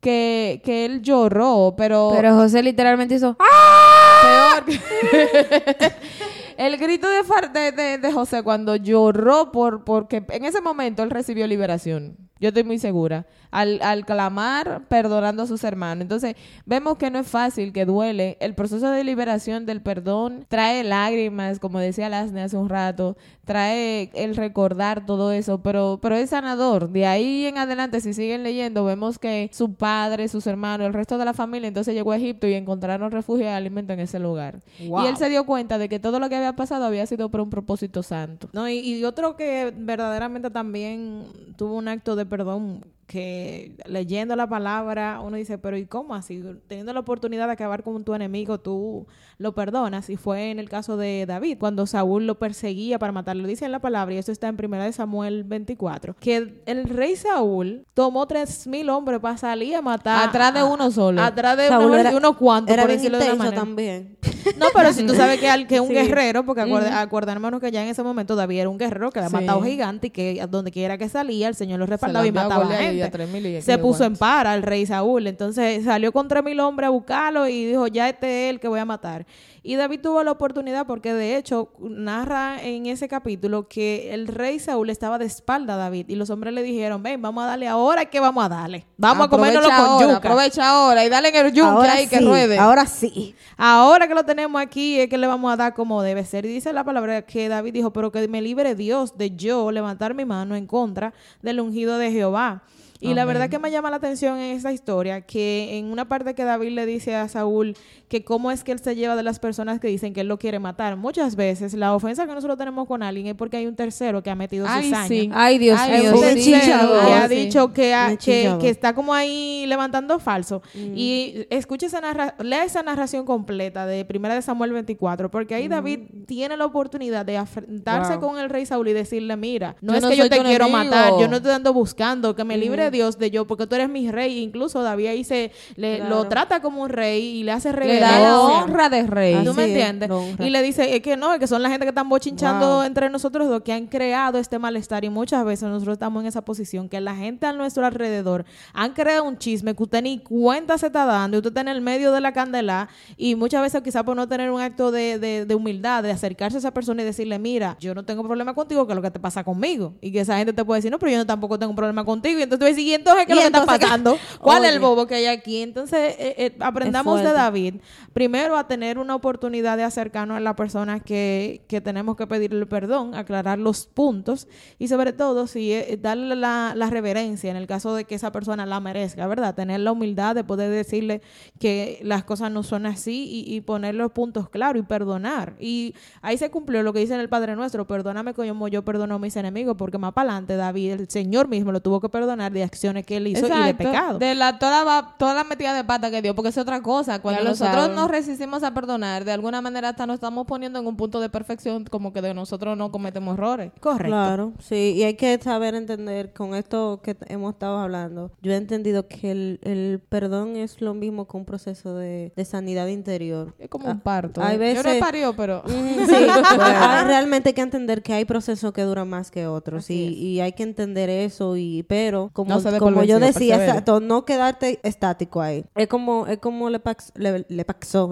que, que él lloró, pero...
Pero José literalmente hizo...
Peor. El grito de, de, de- de José cuando lloró por porque en ese momento él recibió liberación. Yo estoy muy segura. Al, al clamar, perdonando a sus hermanos. Entonces, vemos que no es fácil, que duele. El proceso de liberación del perdón trae lágrimas, como decía Lasne hace un rato. Trae el recordar todo eso, pero, pero es sanador. De ahí en adelante, si siguen leyendo, vemos que su padre, sus hermanos, el resto de la familia, entonces llegó a Egipto y encontraron refugio y alimento en ese lugar.
Wow.
Y él se dio cuenta de que todo lo que había pasado había sido por un propósito santo.
No, y, y otro que verdaderamente también tuvo un acto de perdón que leyendo la palabra uno dice, pero ¿y cómo así? Teniendo la oportunidad de acabar con tu enemigo, tú lo perdonas. Y fue en el caso de David, cuando Saúl lo perseguía para matarlo. Dice en la palabra, y esto está en 1 Samuel 24, que el rey Saúl tomó tres mil hombres para salir a matar.
Atrás de uno solo.
Atrás de
Saúl
uno,
era-
unos cuantos,
Era
por decirlo de una manera.
también.
No, pero si tú sabes que, al, que un
Sí.
guerrero, porque acuerda, acuérdanos que ya en ese momento David era un guerrero que había
Sí.
matado gigantes y que donde quiera que salía, el Señor lo respaldaba y mataba
a
a
Y a. 3.000
Se puso en para el rey Saúl. Entonces salió con tres mil hombres a buscarlo y dijo, ya este es el que voy a matar. Y David tuvo la oportunidad porque de hecho narra en ese capítulo que el rey Saúl estaba de espalda a David y los hombres le dijeron, ven, vamos a darle ahora que vamos a darle. Vamos a comérnoslo con yuca.
Aprovecha ahora y dale en el
ahora
ahí que ruede.
ahora sí.
Ahora que lo tenemos aquí es que le vamos a dar como debe ser. Y dice la palabra que David dijo, pero que me libre Dios de yo levantar mi mano en contra del ungido de Jehová. Y la verdad que me llama la atención en esta historia que en una parte que David le dice a Saúl que cómo es que él se lleva de las personas que dicen que él lo quiere matar. Muchas veces la ofensa que nosotros tenemos con alguien es porque hay un tercero que ha metido
Ay,
cizaña.
sí.
Ay, Dios mío.
Un tercero que ha dicho que, ha-
Un
que, está como ahí levantando falso. Y escucha esa narra lea esa narración completa de Primera de Samuel 24, porque ahí David tiene la oportunidad de afrontarse
Wow.
con el rey Saúl y decirle, mira, no
Yo
es
no
que yo te quiero
enemigo.
matar, yo no te ando buscando, que me libre Dios de yo, porque tú eres mi rey. Incluso David ahí se le, lo trata como un rey y le hace
Le da la honra de rey.
¿Tú
Así
me
es,
entiendes? Y le dice, es que no, es que son la gente que están bochinchando
Wow.
entre nosotros dos, que han creado este malestar. Y muchas veces nosotros estamos en esa posición, que la gente a nuestro alrededor han creado un chisme que usted ni cuenta se está dando, y usted está en el medio de la candela, y muchas veces quizás por no tener un acto de, de- de humildad, de acercarse a esa persona y decirle, mira, yo no tengo problema contigo, que es lo que te pasa conmigo. Y que esa gente te puede decir, no, pero yo no tampoco tengo un problema contigo. Y entonces tú ¿y entonces qué es
¿Y
lo que está pasando? ¿Cuál es el bobo que hay aquí? Entonces, eh, eh, aprendamos de. David, primero a tener una oportunidad de acercarnos a la persona que, que tenemos que pedirle perdón, aclarar los puntos y sobre todo, si eh, darle la, la reverencia en el caso de que esa persona la merezca, ¿verdad? Tener la humildad de poder decirle que las cosas no son así y, y poner los puntos claros y perdonar. Y ahí se cumplió lo que dice en el Padre Nuestro, perdóname como yo perdono a mis enemigos, porque más para adelante David, el Señor mismo lo tuvo que perdonar de acciones que él hizo y de pecado.
De la, toda, va- toda la metida de pata que dio, porque es otra cosa. Cuando
Ya
nosotros nos resistimos a perdonar, de alguna manera hasta nos estamos poniendo en un punto de perfección, como que de nosotros no cometemos errores.
Correcto.
Claro, sí, y hay que saber entender con esto que hemos estado hablando. Yo he entendido que el, el perdón es lo mismo que un proceso de, de sanidad interior.
Es como un parto.
hay
¿eh? Yo no he
veces-
parido, pero...
Mm, Sí, hay- realmente hay que entender que hay procesos que duran más que otros y, y hay que entender eso y pero como,
No se dé por
como yo decía exacto, no quedarte estático ahí es como es como le, pax- le, le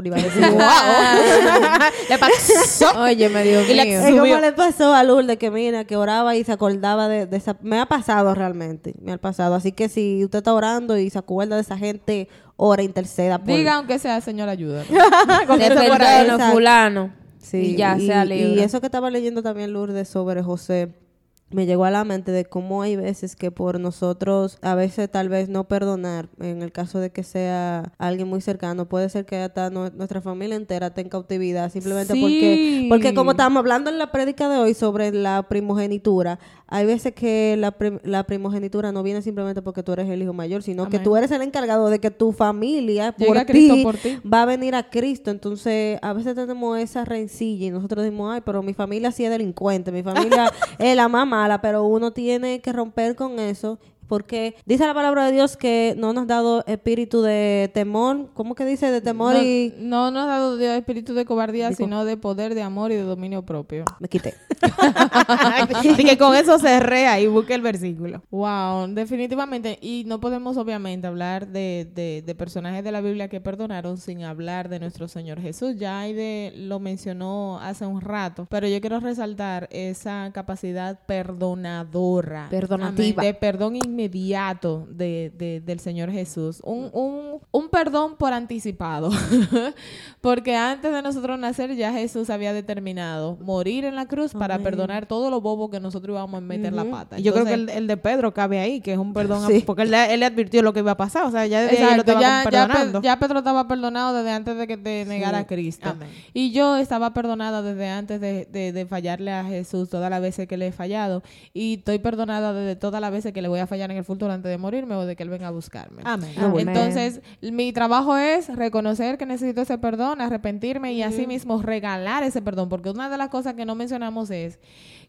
iba a decir
Le pasó.
Oye, me dio
Y
mío.
es como le pasó a Lourdes que mira que oraba y se acordaba de, de esa me ha pasado realmente me ha pasado así que si usted está orando y se acuerda de esa gente ora interceda por
Diga aunque sea, Señor, ayuda.
Fulano.
Sí,
y ya sea libre.
Y eso que estaba leyendo también Lourdes sobre José, me llegó a la mente de cómo hay veces que por nosotros, a veces tal vez no perdonar, en el caso de que sea alguien muy cercano, puede ser que hasta no- nuestra familia entera esté en cautividad, simplemente
Sí.
porque, porque como estábamos hablando en la prédica de hoy sobre la primogenitura, hay veces que la, prim- la primogenitura no viene simplemente porque tú eres el hijo mayor, sino que tú eres el encargado de que tu familia ti
por ti.
va a venir a Cristo. Entonces, a veces tenemos esa rencilla y nosotros decimos, ay, pero mi familia sí es delincuente, mi familia es la más mala, pero uno tiene que romper con eso. Porque dice la palabra de Dios que no nos ha dado espíritu de temor, ¿cómo que dice? De temor
no,
y...
no nos ha dado Dios espíritu de cobardía, sino de poder, de amor y de dominio propio.
Me quité.
y que con eso cerré y busque el versículo.
Wow, definitivamente. Y no podemos obviamente hablar de, de, de personajes de la Biblia que perdonaron sin hablar de nuestro Señor Jesús. Ya Aide lo mencionó hace un rato, pero yo quiero resaltar esa capacidad perdonadora.
Perdonativa.
Amén, De perdón inmediato de, de- del Señor Jesús. Un, un, un perdón por anticipado. Porque antes de nosotros nacer ya Jesús había determinado morir en la cruz para perdonar todo lo bobo que nosotros íbamos a meter la pata.
Y yo creo que
Entonces,
el, el de Pedro cabe ahí, que es un perdón, a- porque él, le- él le advirtió lo que iba a pasar, o sea, ya desde ahí lo
Exacto,
estaba
ya, ya,
perdonando.
Pe- ya Pedro estaba perdonado desde antes de que te negara a Cristo.
Amén.
Y yo estaba perdonada desde antes de, de- de fallarle a Jesús todas las veces que le he fallado. Y estoy perdonada desde todas las veces que le voy a fallar en el futuro antes de morirme o de que Él venga a buscarme.
Amén.
Entonces, mi trabajo es reconocer que necesito ese perdón, arrepentirme y así mismo regalar ese perdón, porque una de las cosas que no mencionamos es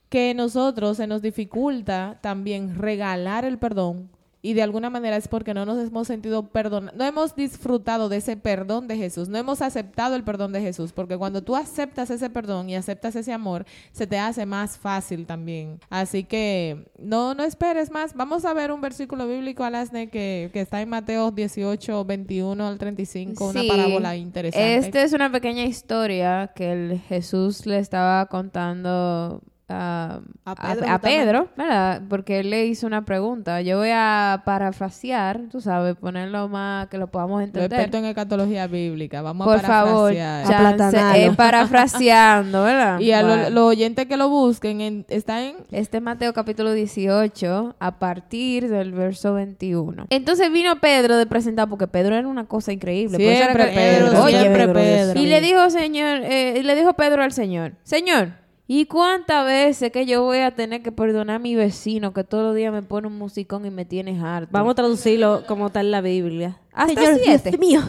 que nosotros se nos dificulta también regalar el perdón y de alguna manera es porque no nos hemos sentido perdón, no hemos disfrutado de ese perdón de Jesús, no hemos aceptado el perdón de Jesús, porque cuando tú aceptas ese perdón y aceptas ese amor, se te hace más fácil también. Así que no, no esperes más. Vamos a ver un versículo bíblico, Alasne, que, que está en Mateo 18, 21 al 35, una
Sí.
parábola interesante.
Esta es una pequeña historia que el Jesús le estaba contando a,
Pedro,
a. Pedro, ¿verdad? Porque él le hizo una pregunta. Yo voy a parafrasear, tú sabes, ponerlo más que lo podamos
Lo
entender.
experto en escatología bíblica. Vamos
Por
a
favor,
parafrasear.
chance,
Aplatanalo.
eh, parafraseando, ¿verdad?
Y a lo-
Bueno.
los oyentes que lo busquen, en- está en
Este es Mateo capítulo 18, a partir del verso 21. Entonces vino Pedro de presentar, porque Pedro era una cosa increíble. por
Siempre
que-
Pedro,
Oye,
siempre
Pedro,
Pedro.
Y le dijo, Señor, eh, y le dijo Pedro al Señor, Señor, ¿y cuántas veces que yo voy a tener que perdonar a mi vecino que todos los días me pone un musicón y me tienes harto?
Vamos a traducirlo como está en la Biblia.
Hasta
Señor
siete.
Dios mío,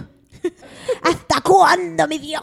¿hasta cuándo, mi Dios?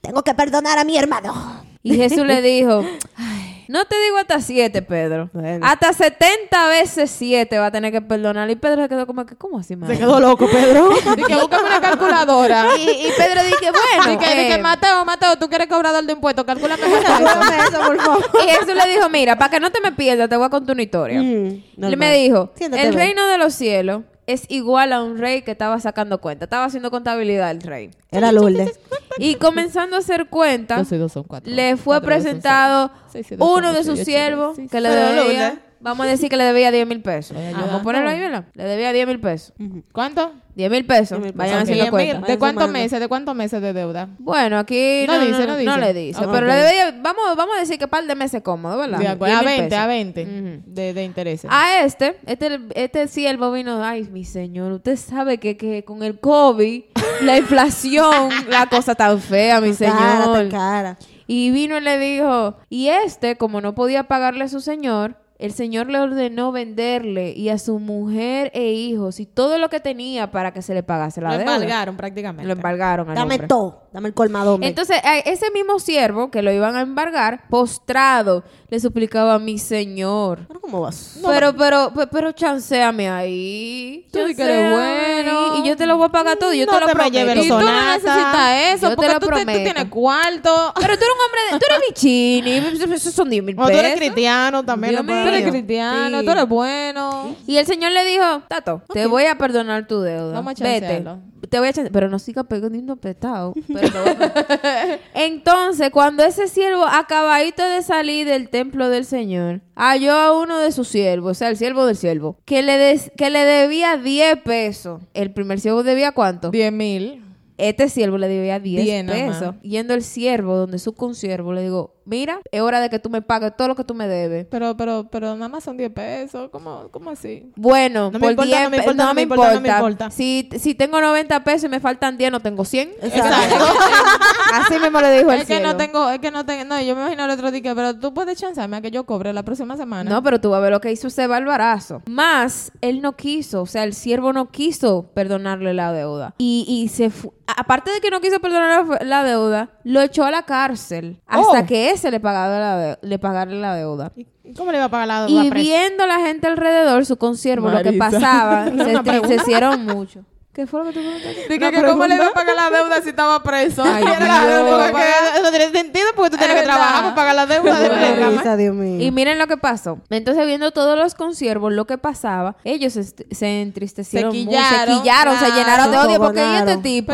Tengo que perdonar a mi hermano.
Y Jesús le dijo, "Ay, no te digo hasta siete, Pedro.
Bueno.
Hasta 70 veces siete va a tener que perdonar. Y Pedro se quedó como que, ¿cómo así, madre?
Se quedó loco, Pedro.
Di que búscame una calculadora.
Y, y Pedro dice, bueno,
Di que, di que,
eh,
Mateo, Mateo, tú quieres cobrador de impuestos, calcúlame eso.
eso, por favor.
y Jesús le dijo, mira, para que no te me pierdas, te voy a contar una historia.
Mm, normal.
me dijo,
Siéntate,
el reino de los cielos es igual a un rey que estaba sacando cuenta. Estaba haciendo contabilidad el rey.
Era Lourdes.
Y comenzando a hacer cuenta,
Dos y dos son cuatro.
le fue
Cuatro y dos son
presentado
seis. Seis y dos son
uno de
ocho
sus siervos que le debía,
Lourdes.
Vamos a decir que le debía 10 mil pesos. Vamos a ponerlo ahí, ¿verdad? Le debía 10 mil pesos.
¿Cuánto?
10 mil pesos.
10,000
Vayan haciendo cuenta.
¿De cuántos meses? ¿De cuántos meses de deuda?
Bueno, aquí
No
no,
dice,
no,
no
no
dice.
le dice.
Ah,
Pero le debía, vamos, vamos a decir que par de meses cómodo, ¿verdad?
De acuerdo.
10
A
mil
20,
pesos.
a 20
Ujú.
de, de intereses.
A este, este, este siervo vino, ay, mi señor, usted sabe que, que con el COVID, la inflación, la cosa tan fea, mi
Cara,
señor.
tan cara.
Y vino y le dijo, y este, como no podía pagarle a su señor, el señor le ordenó venderle y a su mujer e hijos y todo lo que tenía para que se le pagase la
Lo
deuda.
embargaron prácticamente.
Lo embargaron al
Dame
hombre.
todo. Dame el colmado. hombre.
Entonces, a ese mismo siervo que lo iban a embargar, postrado, le suplicaba a mi señor.
¿Pero cómo vas?
pero, pero, pe- pero, chanceame ahí.
Tú di que eres bueno.
ahí, Y yo te lo voy a pagar todo. Yo
No
te lo
te me
prometo.
y tú no necesitas eso,
Yo te
porque
lo
tú, te- tú
prometo.
tienes cuarto.
Pero tú eres un hombre, de, tú eres bichini. Esos son 10 mil
O tú eres
pesos.
cristiano también.
Dios
lo
eres cristiano,
Sí.
tú eres bueno.
Y el señor le dijo, Tato, te voy a perdonar tu deuda.
Vamos a
Vete. Te voy a chancear, pero no siga pegando perdonar. Entonces, cuando ese siervo acabadito de salir del templo del Señor, halló a uno de sus siervos, o sea, el siervo del siervo, que le, des- que le debía 10 pesos. El primer siervo debía cuánto?
10 mil.
Este siervo le debía 10
Diez nada más.
pesos. Yendo el siervo donde su consiervo le digo, mira, es hora de que tú me pagues todo lo que tú me debes.
Pero, pero, pero nada más son 10 pesos. ¿Cómo, cómo así?
Bueno,
No me
por
importa,
10
no me importa, no me importa, no me importa.
Si, si tengo 90 pesos y me faltan 10, no tengo 100.
Exacto.
Así mismo le dijo el
Es que no tengo, es que no tengo, no, yo me imagino el otro día, pero tú puedes chancearme a que yo cobre la próxima semana.
No, pero tú vas a ver lo que hizo ese barbarazo. Más, él no quiso, o sea, el siervo no quiso perdonarle la deuda. Y, y se fu- a- Aparte de que no quiso perdonar la, la deuda, lo echó a la cárcel hasta
Oh.
que ese le pagara la, le pagara la deuda.
¿Y ¿Cómo le iba a pagar la
Y
la presa?
viendo la gente alrededor, su consiervo, lo que
Marisa.
pasaba, se
pregunta.
entristecieron mucho. ¿Qué fue lo que tú preguntaste?
Dije que cómo le iba a pagar la deuda si estaba preso.
Ay,
claro,
eso tiene sentido porque tú tienes
Es
que trabajar para pagar la deuda de
Dios mío.
Y miren lo que pasó. Entonces, viendo todos los consiervos, lo que pasaba, ellos se entristecieron
Se
mucho,
quillaron,
se quillaron, se llenaron de odio porque y este tipo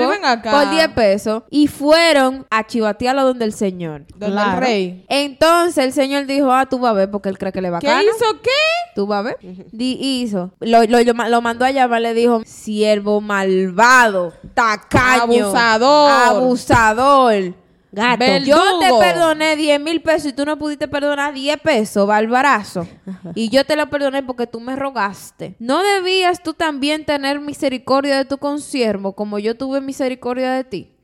por 10 pesos y fueron a chivatearlo donde el señor.
Donde el rey.
Entonces el señor dijo, ah, tú vas a ver porque él cree que le va a
¿Qué hizo qué?
Tú vas a ver. Hizo. Lo mandó a llamar, le dijo, siervo malvado, tacaño.
Abusador.
Abusador.
Gato.
Verdugo.
Yo te perdoné 10 mil pesos y tú no pudiste perdonar 10 pesos, barbarazo. Y yo te lo perdoné porque tú me rogaste. ¿No debías tú también tener misericordia de tu consiervo como yo tuve misericordia de ti?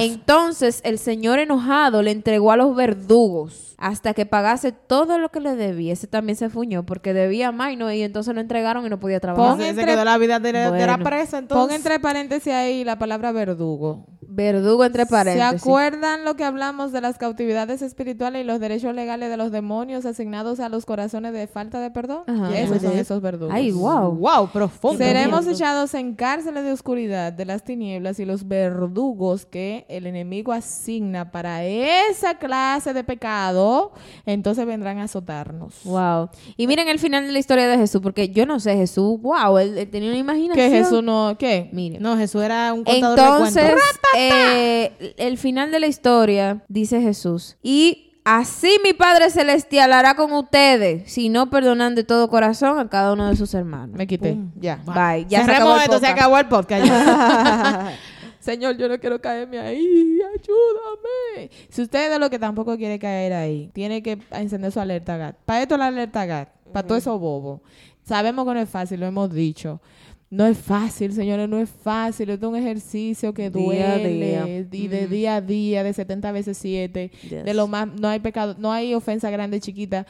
Entonces el Señor enojado le entregó a los verdugos hasta que pagase todo lo que le debía. Ese también se fuñó porque debía más y, no, y entonces lo entregaron y no podía trabajar.
Pon
Se, se
entre-
quedó la vida de, de la
Bueno.
presa, entonces.
Pon entre paréntesis ahí la palabra verdugo.
Verdugo entre
¿Se
paréntesis.
acuerdan lo que hablamos de las cautividades espirituales y los derechos legales de los demonios asignados a los corazones de falta de perdón?
Ajá.
Esos son esos verdugos.
Ay, wow.
Wow, profundo.
Seremos echados en cárceles de oscuridad de las tinieblas y los verdugos que el enemigo asigna para esa clase de pecado, entonces vendrán a azotarnos.
Wow. Y miren el final de la historia de Jesús, porque yo no sé, Jesús, wow, él, él tenía una imaginación.
Que Jesús no, ¿qué?
Miren.
No, Jesús era un contador de
Entonces,
cuentos.
eh, el final de la historia, dice Jesús, y así mi Padre Celestial hará con ustedes, si no perdonan de todo corazón a cada uno de sus hermanos.
Me quité. Ya.
Bye. Ya se
Cerremos
acabó el
esto, se
podcast.
acabó el podcast. ya.
Señor, yo no quiero caerme ahí, ayúdame. Si usted de lo que tampoco quiere caer ahí, tiene que encender su alerta GAT. Para esto la alerta GAT, para todo eso bobo. Sabemos que no es fácil, lo hemos dicho. No es fácil, señores, no es fácil. Esto es un ejercicio que
Día a
duele.
día.
Y de día a día, de 70 veces 7.
Yes.
De lo más, no hay pecado, no hay ofensa grande, chiquita.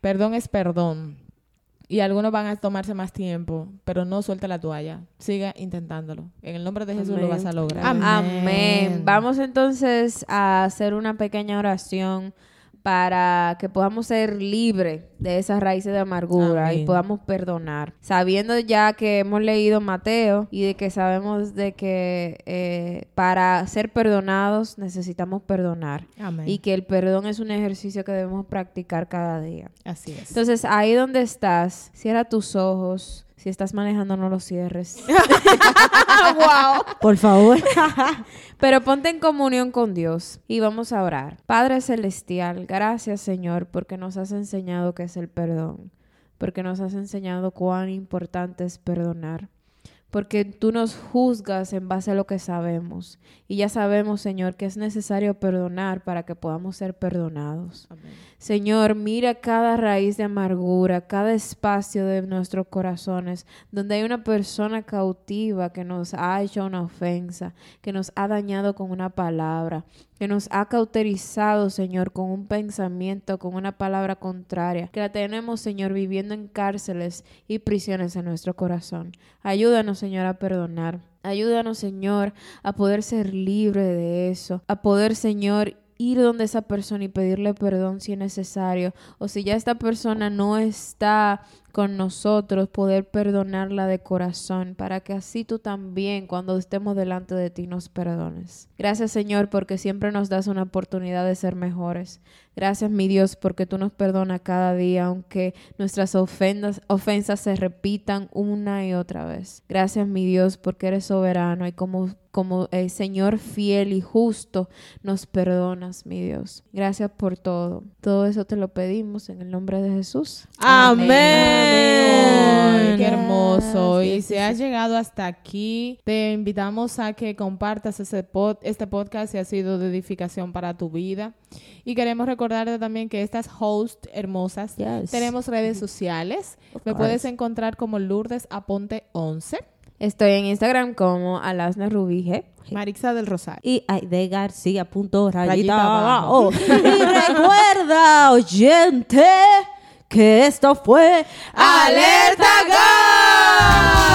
Perdón es perdón. Y algunos van a tomarse más tiempo, pero no suelta la toalla. Siga intentándolo. En el nombre de Jesús lo vas a lograr.
Amén.
Amén. Vamos entonces a hacer una pequeña oración para que podamos ser libres de esas raíces de amargura y podamos perdonar. Sabiendo ya que hemos leído Mateo y de que sabemos de que eh, para ser perdonados necesitamos perdonar
Amén.
y que el perdón es un ejercicio que debemos practicar cada día.
Así es.
Entonces, ahí donde estás, cierra tus ojos. Si estás manejando, no lo cierres.
Por favor.
Pero ponte en comunión con Dios y vamos a orar. Padre Celestial, gracias Señor porque nos has enseñado qué es el perdón, porque nos has enseñado cuán importante es perdonar porque tú nos juzgas en base a lo que sabemos. Y ya sabemos, Señor, que es necesario perdonar para que podamos ser perdonados. Señor, mira cada raíz de amargura, cada espacio de nuestros corazones, donde hay una persona cautiva que nos ha hecho una ofensa, que nos ha dañado con una palabra, que nos ha cauterizado, Señor, con un pensamiento, con una palabra contraria, que la tenemos, Señor, viviendo en cárceles y prisiones en nuestro corazón. Ayúdanos, Señor, a perdonar. Ayúdanos, Señor, a poder ser libre de eso, a poder, Señor, ir donde esa persona y pedirle perdón si es necesario, o si ya esta persona no está con nosotros, poder perdonarla de corazón, para que así tú también, cuando estemos delante de ti, nos perdones. Gracias Señor, porque siempre nos das una oportunidad de ser mejores. Gracias mi Dios, porque tú nos perdonas cada día, aunque nuestras ofensas, ofensas se repitan una y otra vez. Gracias mi Dios, porque eres soberano y como como el Señor fiel y justo nos perdonas, mi Dios. Gracias por todo. Todo eso te lo pedimos en el nombre de Jesús.
Amén.
Amén.
Qué hermoso. Y si has llegado hasta aquí, te invitamos a que compartas ese pod- este podcast si ha sido de edificación para tu vida. Y queremos recordarte también que estas hosts hermosas
Yes.
tenemos redes sociales. Me puedes encontrar como Lourdes Aponte 11.
Estoy en Instagram como Alasna Rubige.
Marixa del Rosario.
Y de García punto rayita,
Rayita abajo.
abajo. y recuerda, oyente, que esto fue
Alerta GAR.